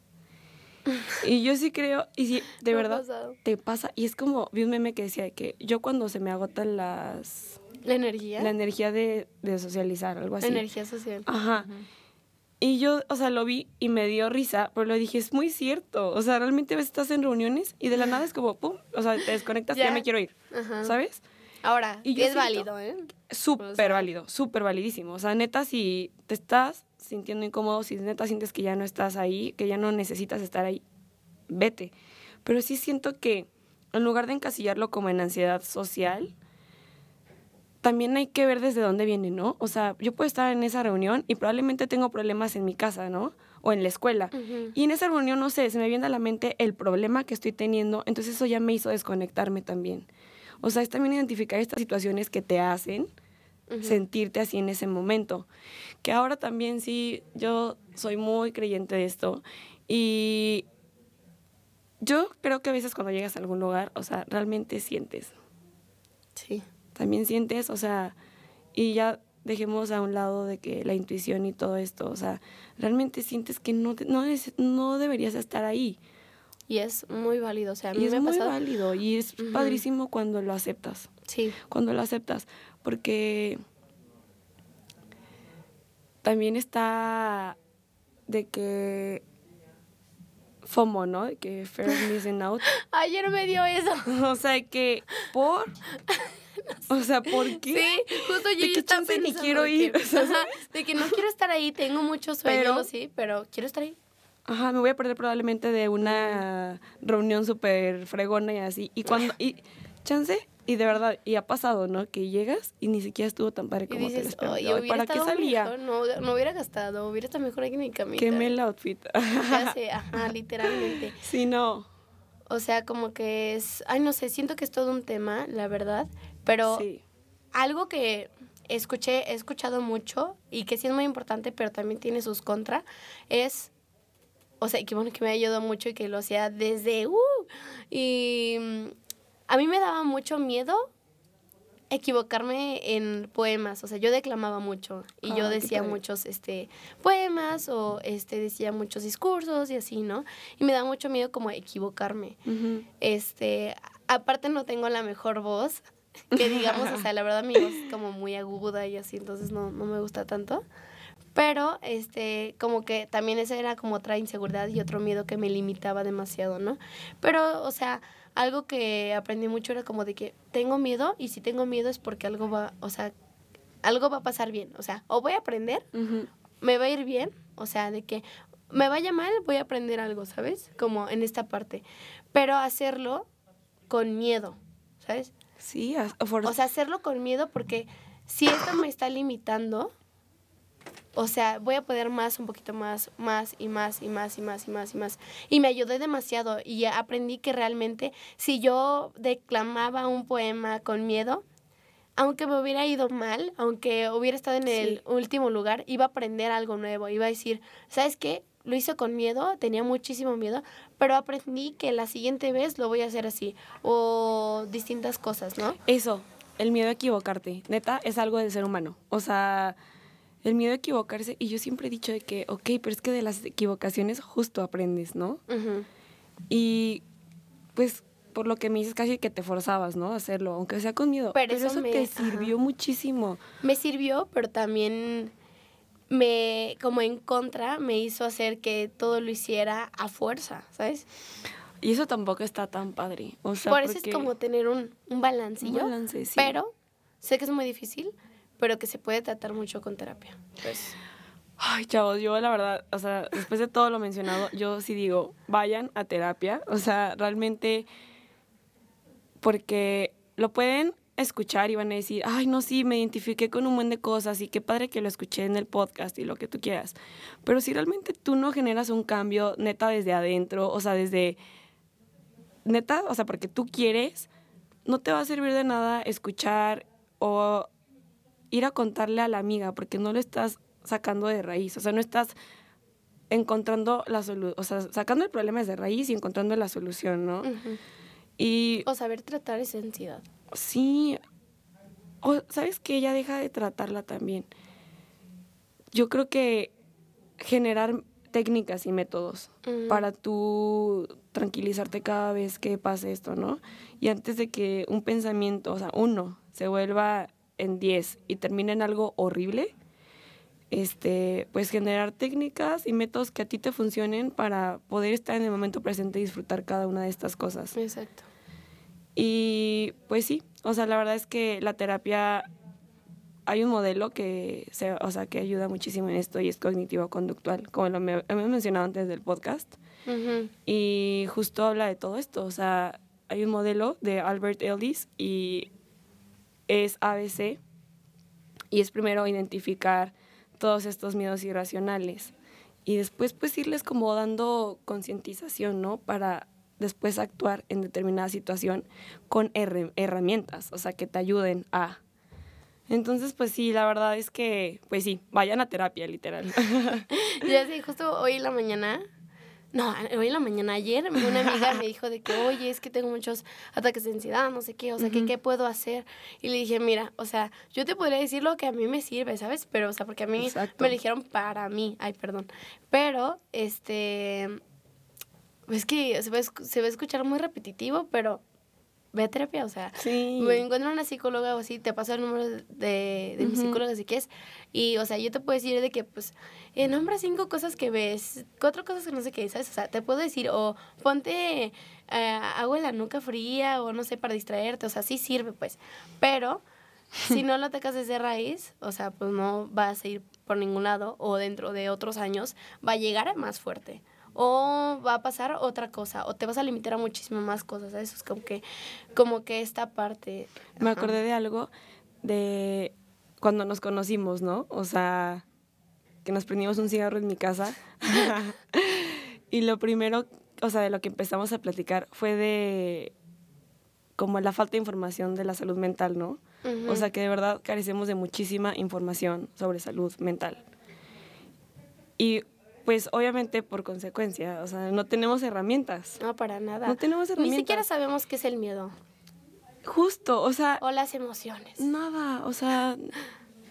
B: Y yo sí creo, y sí, de verdad, te pasa. Y es como, vi un meme que decía que yo cuando se me agotan las...
A: La energía.
B: La energía de, de socializar, algo así.
A: Energía social.
B: Ajá. Y yo, o sea, lo vi y me dio risa, pero lo dije, es muy cierto. O sea, realmente a veces estás en reuniones y de la nada es como, pum, o sea, te desconectas y ya me quiero ir. ¿Sabes?
A: Ahora, y es válido, ¿eh?
B: Súper válido, súper validísimo. O sea, neta, si te estás sintiendo incómodo, si neta sientes que ya no estás ahí, que ya no necesitas estar ahí, vete. Pero sí siento que en lugar de encasillarlo como en ansiedad social, también hay que ver desde dónde viene, ¿no? O sea, yo puedo estar en esa reunión y probablemente tengo problemas en mi casa, ¿no? O en la escuela. Y en esa reunión, no sé, se me viene a la mente el problema que estoy teniendo, entonces eso ya me hizo desconectarme también. O sea, es también identificar estas situaciones que te hacen sentirte así en ese momento. Que ahora también sí, yo soy muy creyente de esto y yo creo que a veces cuando llegas a algún lugar, o sea, realmente sientes.
A: Sí
B: también sientes, o sea, y ya dejemos a un lado de que la intuición y todo esto, o sea, realmente sientes que no, no, no deberías estar ahí.
A: Y es muy válido, o sea, a mí
B: y
A: es
B: muy válido y es padrísimo cuando lo aceptas.
A: Sí.
B: Cuando lo aceptas, porque también está de que FOMO, ¿no? De que of Missing Out.
A: Ayer me dio eso.
B: o sea, que por O sea, ¿por qué?
A: Sí, justo yo, yo estaba
B: ni quiero ir.
A: de que no quiero estar ahí, tengo mucho sueño, sí, pero quiero estar ahí.
B: Ajá, me voy a perder probablemente de una reunión súper fregona y así. Y cuando, y chance, y de verdad, y ha pasado, ¿no? Que llegas y ni siquiera estuvo tan padre como te lo esperabas. Ay, ¿Para qué salía?
A: no, no hubiera gastado, hubiera estado mejor aquí en mi camita.
B: Quemé el outfit.
A: Ya sé, ajá, literalmente.
B: Sí, no.
A: O sea, como que es, ay, no sé, siento que es todo un tema, la verdad, pero algo que escuché, he escuchado mucho y que sí es muy importante, pero también tiene sus contras, es, o sea, que bueno, que me ha ayudado mucho y que lo hacía desde, uh, y a mí me daba mucho miedo equivocarme en poemas, o sea, yo declamaba mucho y yo decía muchos este poemas o este decía muchos discursos y así, ¿no? Y me da mucho miedo como equivocarme. Este, aparte no tengo la mejor voz, que digamos, o sea, la verdad mi voz es como muy aguda y así, entonces no, no me gusta tanto. Pero, este, como que también esa era como otra inseguridad y otro miedo que me limitaba demasiado, ¿no? Pero, o sea, algo que aprendí mucho era como de que tengo miedo y si tengo miedo es porque algo va, o sea, algo va a pasar bien. O sea, o voy a aprender, me va a ir bien, o sea, de que me vaya mal, voy a aprender algo, ¿sabes? Como en esta parte. Pero hacerlo con miedo, ¿sabes?
B: Sí,
A: o sea, hacerlo con miedo porque si esto me está limitando, o sea, voy a poder más, un poquito más, más y más y más y más y más y más. Y me ayudé demasiado y aprendí que realmente si yo declamaba un poema con miedo, aunque me hubiera ido mal, aunque hubiera estado en el último lugar, iba a aprender algo nuevo, iba a decir, ¿sabes qué? Lo hice con miedo, tenía muchísimo miedo, pero aprendí que la siguiente vez lo voy a hacer así, o distintas cosas, ¿no?
B: Eso, el miedo a equivocarte, neta, es algo del ser humano. O sea, el miedo a equivocarse. Y yo siempre he dicho de que, ok, pero es que de las equivocaciones justo aprendes, ¿no? Y pues por lo que me dices casi que te forzabas, ¿no? A hacerlo, aunque sea con miedo. Pero, eso, me, te sirvió muchísimo.
A: Me sirvió, pero también me, como en contra, me hizo hacer que todo lo hiciera a fuerza, ¿sabes?
B: Y eso tampoco está tan padre. O sea,
A: por eso es como tener un, un balancillo. Un balance, sí. Pero sé que es muy difícil, pero que se puede tratar mucho con terapia. Pues.
B: Ay, chavos, yo la verdad, o sea, después de todo lo mencionado, yo sí digo, vayan a terapia, o sea, realmente, porque lo pueden escuchar y van a decir, ay, no, sí, me identifiqué con un buen de cosas y qué padre que lo escuché en el podcast y lo que tú quieras. Pero si realmente tú no generas un cambio neta desde adentro, o sea, desde, neta, o sea, porque tú quieres, no te va a servir de nada escuchar o ir a contarle a la amiga, porque no lo estás sacando de raíz, o sea, no estás encontrando la solución, o sea, sacando el problema de raíz y encontrando la solución, ¿no? Y...
A: O saber tratar esa ansiedad.
B: Sí. O, ¿sabes que Ella deja de tratarla también. Yo creo que generar técnicas y métodos para tú tranquilizarte cada vez que pase esto, ¿no? Y antes de que un pensamiento, o sea, uno, se vuelva en 10 y termina en algo horrible, este, pues generar técnicas y métodos que a ti te funcionen para poder estar en el momento presente y disfrutar cada una de estas cosas.
A: Exacto.
B: Y pues sí, o sea, la verdad es que la terapia hay un modelo que se, o sea, que ayuda muchísimo en esto y es cognitivo conductual, como lo hemos mencionado antes del podcast. Y justo habla de todo esto, o sea, hay un modelo de Albert Ellis y es ABC y es primero identificar todos estos miedos irracionales y después pues irles como dando concientización, ¿no? Para después actuar en determinada situación con herramientas, o sea, que te ayuden a... Entonces, pues sí, la verdad es que, pues sí, vayan a terapia, literal.
A: ya sí, justo hoy en la mañana no, hoy en la mañana, ayer, una amiga me dijo de que, oye, es que tengo muchos ataques de ansiedad, no sé qué, o sea, ¿qué puedo hacer? Y le dije, mira, o sea, yo te podría decir lo que a mí me sirve, ¿sabes? Pero, o sea, porque a mí me lo dijeron para mí, ay, perdón. Pero, este, es que se va, se va a escuchar muy repetitivo, pero ve a terapia, o sea, me encuentro una psicóloga o así, te paso el número de, de mi psicóloga si quieres, y, o sea, yo te puedo decir de que, pues, eh, nombra cinco cosas que ves, cuatro cosas que no sé qué, ¿sabes? O sea, te puedo decir, o ponte eh, agua en la nuca fría, o no sé, para distraerte, o sea, sí sirve, pues, pero si no lo atacas desde raíz, o sea, pues no vas a ir por ningún lado, o dentro de otros años va a llegar más fuerte o va a pasar otra cosa, o te vas a limitar a muchísimas más cosas, Eso es como que, como que esta parte...
B: Me acordé de algo de cuando nos conocimos, ¿no? O sea, que nos prendimos un cigarro en mi casa. y lo primero, o sea, de lo que empezamos a platicar fue de como la falta de información de la salud mental, ¿no? O sea, que de verdad carecemos de muchísima información sobre salud mental. Y pues obviamente por consecuencia, o sea, no tenemos herramientas.
A: No, para nada.
B: No tenemos herramientas.
A: Ni siquiera sabemos qué es el miedo.
B: Justo, o sea...
A: O las emociones.
B: Nada, o sea,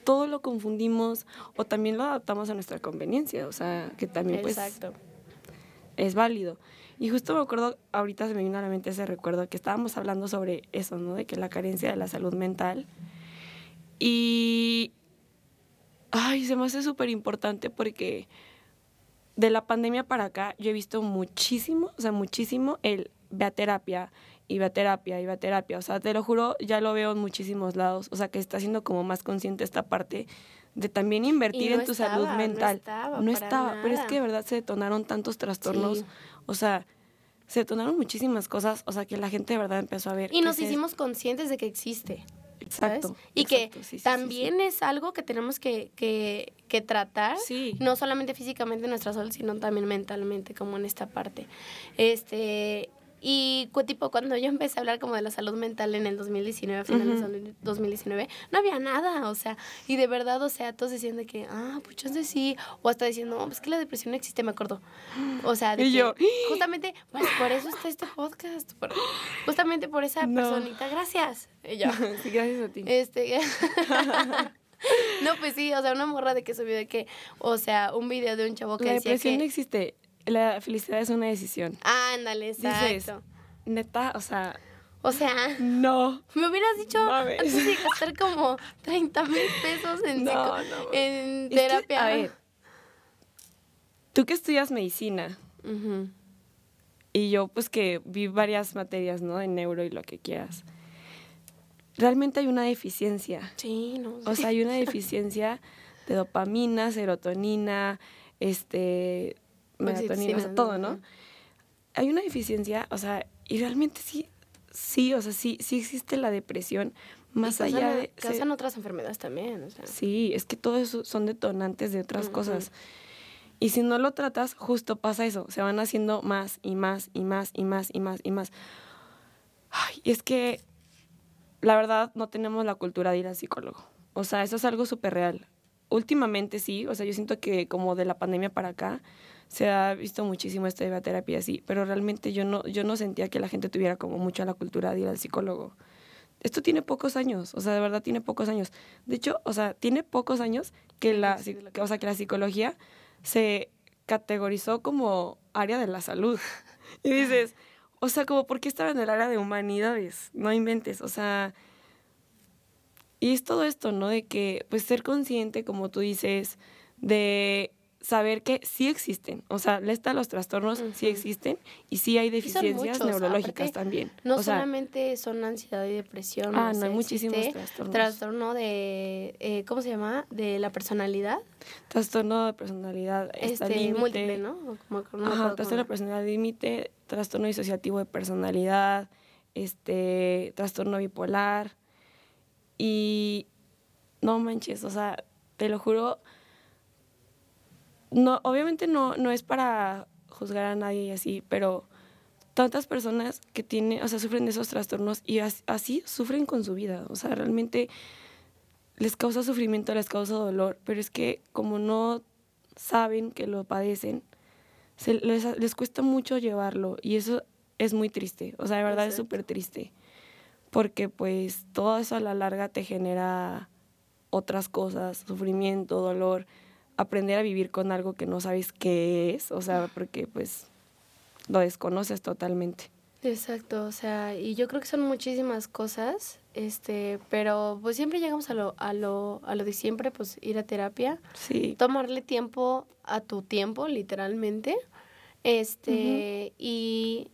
B: todo lo confundimos o también lo adaptamos a nuestra conveniencia, o sea, que también pues
A: Exacto.
B: es válido. Y justo me acuerdo, ahorita se me vino a la mente ese recuerdo que estábamos hablando sobre eso, ¿no? De que la carencia de la salud mental. Y, ay, se me hace súper importante porque de la pandemia para acá yo he visto muchísimo, o sea, muchísimo el ve a terapia, y va a terapia, y va a terapia. O sea, te lo juro, ya lo veo en muchísimos lados. O sea, que está siendo como más consciente esta parte de también invertir en tu salud mental.
A: No
B: estaba, pero es que de verdad se detonaron tantos trastornos. O sea, se detonaron muchísimas cosas. O sea, que la gente de verdad empezó a ver.
A: Y nos hicimos conscientes de que existe.
B: Exacto.
A: Y que también es algo que tenemos que, que, que tratar, no solamente físicamente nuestra salud, sino también mentalmente, como en esta parte. Este, y tipo, cuando yo empecé a hablar como de la salud mental en el 2019, a finales de 2019, no había nada, o sea, y de verdad, o sea, todos decían de que, ah, pues yo sé sí, o hasta diciendo, oh, pues que la depresión no existe, me acuerdo. O sea, de que justamente, pues por eso está este podcast, justamente por esa personita, gracias.
B: Y yo, sí, gracias a ti.
A: Este, No, pues sí, o sea, una morra de que subió de que, o sea, un video de un chavo que
B: la
A: decía
B: depresión no existe la felicidad es una decisión.
A: Ándale, exacto.
B: neta, o sea...
A: O sea...
B: No.
A: Me hubieras dicho antes de gastar como 30 mil pesos en, en terapia.
B: a ver, tú que estudias medicina y yo pues que vi varias materias, ¿no? De neuro y lo que quieras. Realmente hay una deficiencia.
A: Sí, no.
B: O sea, hay una deficiencia de dopamina, serotonina, este, melatonina, o sea, todo, ¿no? Hay una deficiencia, o sea, y realmente sí, sí, o sea, sí, sí existe la depresión más allá de...
A: Causan otras enfermedades también, o sea.
B: Sí, es que todo eso son detonantes de otras cosas. Y si no lo tratas, justo pasa eso, se van haciendo más y más y más y más y más y más. Ay, es que la verdad no tenemos la cultura de ir al psicólogo. O sea, eso es algo súper real. Últimamente sí, o sea, yo siento que como de la pandemia para acá, se ha visto muchísimo esta de terapia así, pero realmente yo no, yo no sentía que la gente tuviera como mucho la cultura de ir al psicólogo. Esto tiene pocos años, o sea, de verdad tiene pocos años. De hecho, o sea, tiene pocos años que la, o sea, que la psicología se categorizó como área de la salud. Y dices, o sea, como, ¿por qué estaba en el área de humanidades? No inventes, o sea... Y es todo esto, ¿no? De que, pues, ser consciente, como tú dices, de saber que sí existen. O sea, está los trastornos sí existen y sí hay deficiencias neurológicas también.
A: No solamente son ansiedad y depresión.
B: Ah, no, hay muchísimos trastornos.
A: Trastorno de, eh, ¿cómo se llama? De la personalidad.
B: Trastorno de personalidad.
A: Este, múltiple, ¿no?
B: Ajá, trastorno de personalidad límite, trastorno disociativo de personalidad, este, trastorno bipolar. Y no manches, o sea, te lo juro, no, obviamente no, no es para juzgar a nadie y así, pero tantas personas que tienen, o sea, sufren de esos trastornos y así, sufren con su vida, o sea, realmente les causa sufrimiento, les causa dolor, pero es que como no saben que lo padecen, se, les, les, cuesta mucho llevarlo y eso es muy triste, o sea, de verdad es súper triste, porque pues todo eso a la larga te genera otras cosas, sufrimiento, dolor, aprender a vivir con algo que no sabes qué es, o sea, porque pues lo desconoces totalmente.
A: Exacto, o sea, y yo creo que son muchísimas cosas, este, pero pues siempre llegamos a lo, a lo, a lo de siempre, pues ir a terapia,
B: sí.
A: tomarle tiempo a tu tiempo, literalmente, este, y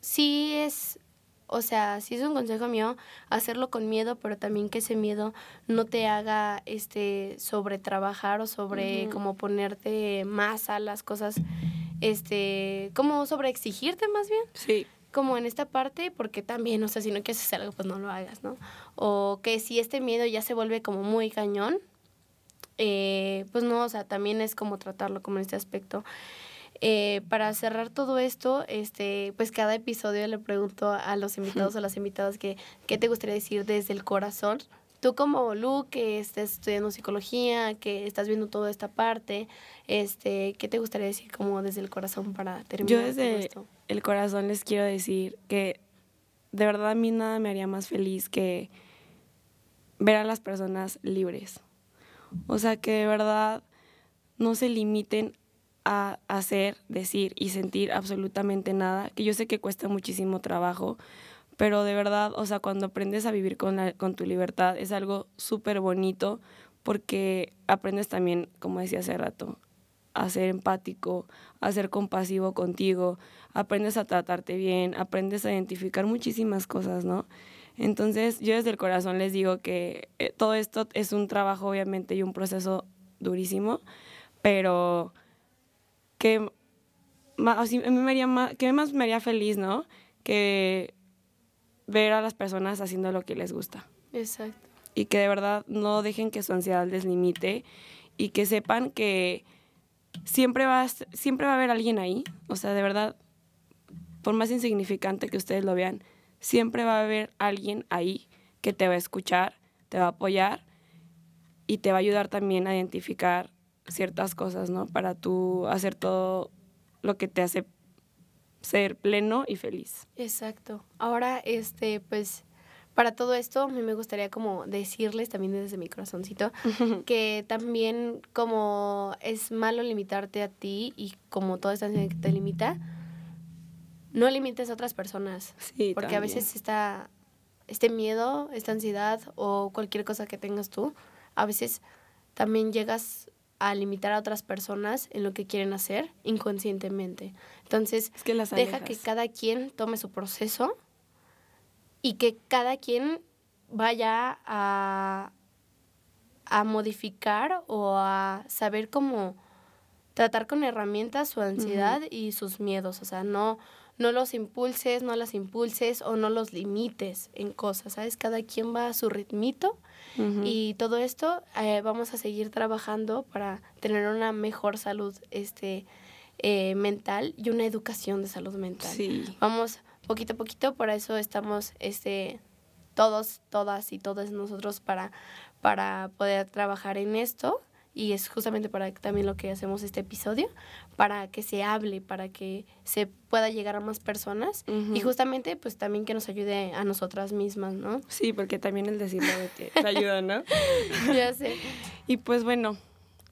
A: sí es o sea, si es un consejo mío, hacerlo con miedo, pero también que ese miedo no te haga este sobre trabajar o sobre como ponerte más a las cosas este, como sobreexigirte más bien.
B: Sí.
A: Como en esta parte, porque también, o sea, si no quieres hacer algo, pues no lo hagas, ¿no? O que si este miedo ya se vuelve como muy cañón, eh, pues no, o sea, también es como tratarlo como en este aspecto. Eh, para cerrar todo esto, este, pues cada episodio le pregunto a los invitados o las invitadas que, qué te gustaría decir desde el corazón. Tú como Lu, que estás estudiando psicología, que estás viendo toda esta parte, este, ¿qué te gustaría decir como desde el corazón para terminar?
B: Yo desde el corazón les quiero decir que de verdad a mí nada me haría más feliz que ver a las personas libres. O sea, que de verdad no se limiten a hacer, decir y sentir absolutamente nada, que yo sé que cuesta muchísimo trabajo, pero de verdad, o sea, cuando aprendes a vivir con, con tu libertad es algo súper bonito porque aprendes también, como decía hace rato, a ser empático, a ser compasivo contigo, aprendes a tratarte bien, aprendes a identificar muchísimas cosas, ¿no? Entonces, yo desde el corazón les digo que eh, todo esto es un trabajo, obviamente, y un proceso durísimo, pero que a mí me haría más, que más me haría feliz, ¿no? Que ver a las personas haciendo lo que les gusta.
A: Exacto.
B: Y que de verdad no dejen que su ansiedad les limite y que sepan que siempre va, siempre va a haber alguien ahí. O sea, de verdad, por más insignificante que ustedes lo vean, siempre va a haber alguien ahí que te va a escuchar, te va a apoyar y te va a ayudar también a identificar ciertas cosas, ¿no? Para tú hacer todo lo que te hace ser pleno y feliz.
A: Exacto. Ahora, este, pues, para todo esto, a mí me gustaría como decirles también desde mi corazoncito que también como es malo limitarte a ti y como toda esta que te limita, no limites a otras personas.
B: Sí,
A: porque a veces está este miedo, esta ansiedad o cualquier cosa que tengas tú, a veces también llegas a limitar a otras personas en lo que quieren hacer inconscientemente. Entonces, deja que cada quien tome su proceso y que cada quien vaya a, a modificar o a saber cómo tratar con herramientas su ansiedad y sus miedos. O sea, no, no los impulses, no las impulses o no los limites en cosas, ¿sabes? Cada quien va a su ritmito y todo esto eh, vamos a seguir trabajando para tener una mejor salud este, eh, mental y una educación de salud mental.
B: Sí.
A: Vamos poquito a poquito, por eso estamos este, todos, todas y todos nosotros para, para poder trabajar en esto y es justamente para también lo que hacemos este episodio, para que se hable, para que se pueda llegar a más personas y justamente pues también que nos ayude a nosotras mismas, ¿no?
B: Sí, porque también el decirlo de te ayuda, ¿no?
A: ya sé.
B: Y pues bueno,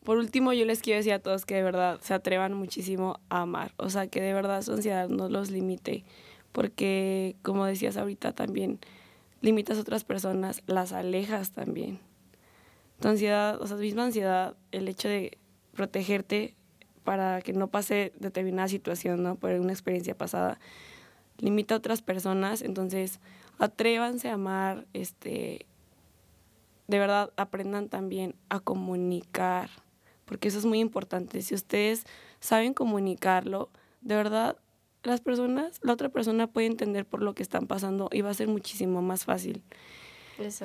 B: por último yo les quiero decir a todos que de verdad se atrevan muchísimo a amar, o sea, que de verdad su ansiedad no los limite, porque como decías ahorita también, limitas a otras personas, las alejas también tu ansiedad, o sea, tu misma ansiedad, el hecho de protegerte para que no pase determinada situación, ¿no? Por una experiencia pasada, limita a otras personas, entonces atrévanse a amar, este, de verdad aprendan también a comunicar, porque eso es muy importante. Si ustedes saben comunicarlo, de verdad las personas, la otra persona puede entender por lo que están pasando y va a ser muchísimo más fácil.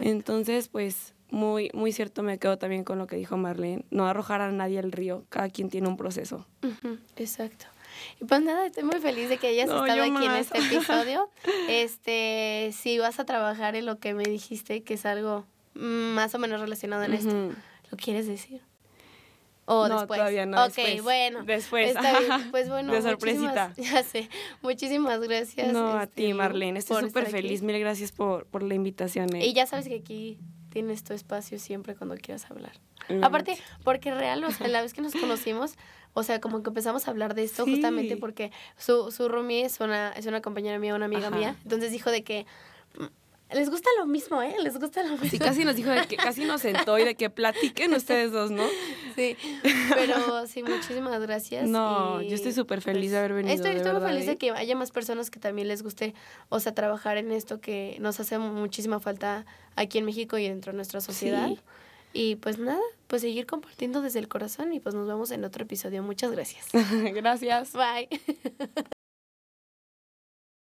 B: Entonces, pues muy, muy cierto me quedo también con lo que dijo Marlene, no arrojar a nadie al río, cada quien tiene un proceso.
A: exacto. Y pues nada, estoy muy feliz de que hayas estado aquí en este episodio. Este, si vas a trabajar en lo que me dijiste, que es algo más o menos relacionado en esto, ¿lo quieres decir? O
B: no,
A: después.
B: todavía no.
A: Ok, bueno.
B: Después.
A: Pues bueno.
B: De sorpresita.
A: Ya sé. Muchísimas gracias.
B: No, a ti, este, Marlene. Estoy súper feliz. Mil gracias por, por la invitación.
A: Eh. Y ya sabes que aquí tienes tu espacio siempre cuando quieras hablar. Mm. Aparte, porque real, o sea, la vez que nos conocimos, o sea, como que empezamos a hablar de esto justamente porque su, su roomie es una, es una compañera mía, una amiga mía. Entonces dijo de que les gusta lo mismo, ¿eh? Les gusta lo mismo.
B: Sí, casi nos dijo de que casi nos sentó y de que platiquen ustedes dos, ¿no?
A: Sí, pero sí, muchísimas gracias.
B: No, yo estoy súper feliz de haber venido.
A: Estoy, estoy muy feliz de ¿eh? que haya más personas que también les guste, o sea, trabajar en esto que nos hace muchísima falta aquí en México y dentro de nuestra sociedad. Y pues nada, pues seguir compartiendo desde el corazón y pues nos vemos en otro episodio. Muchas gracias.
B: Gracias.
A: Bye.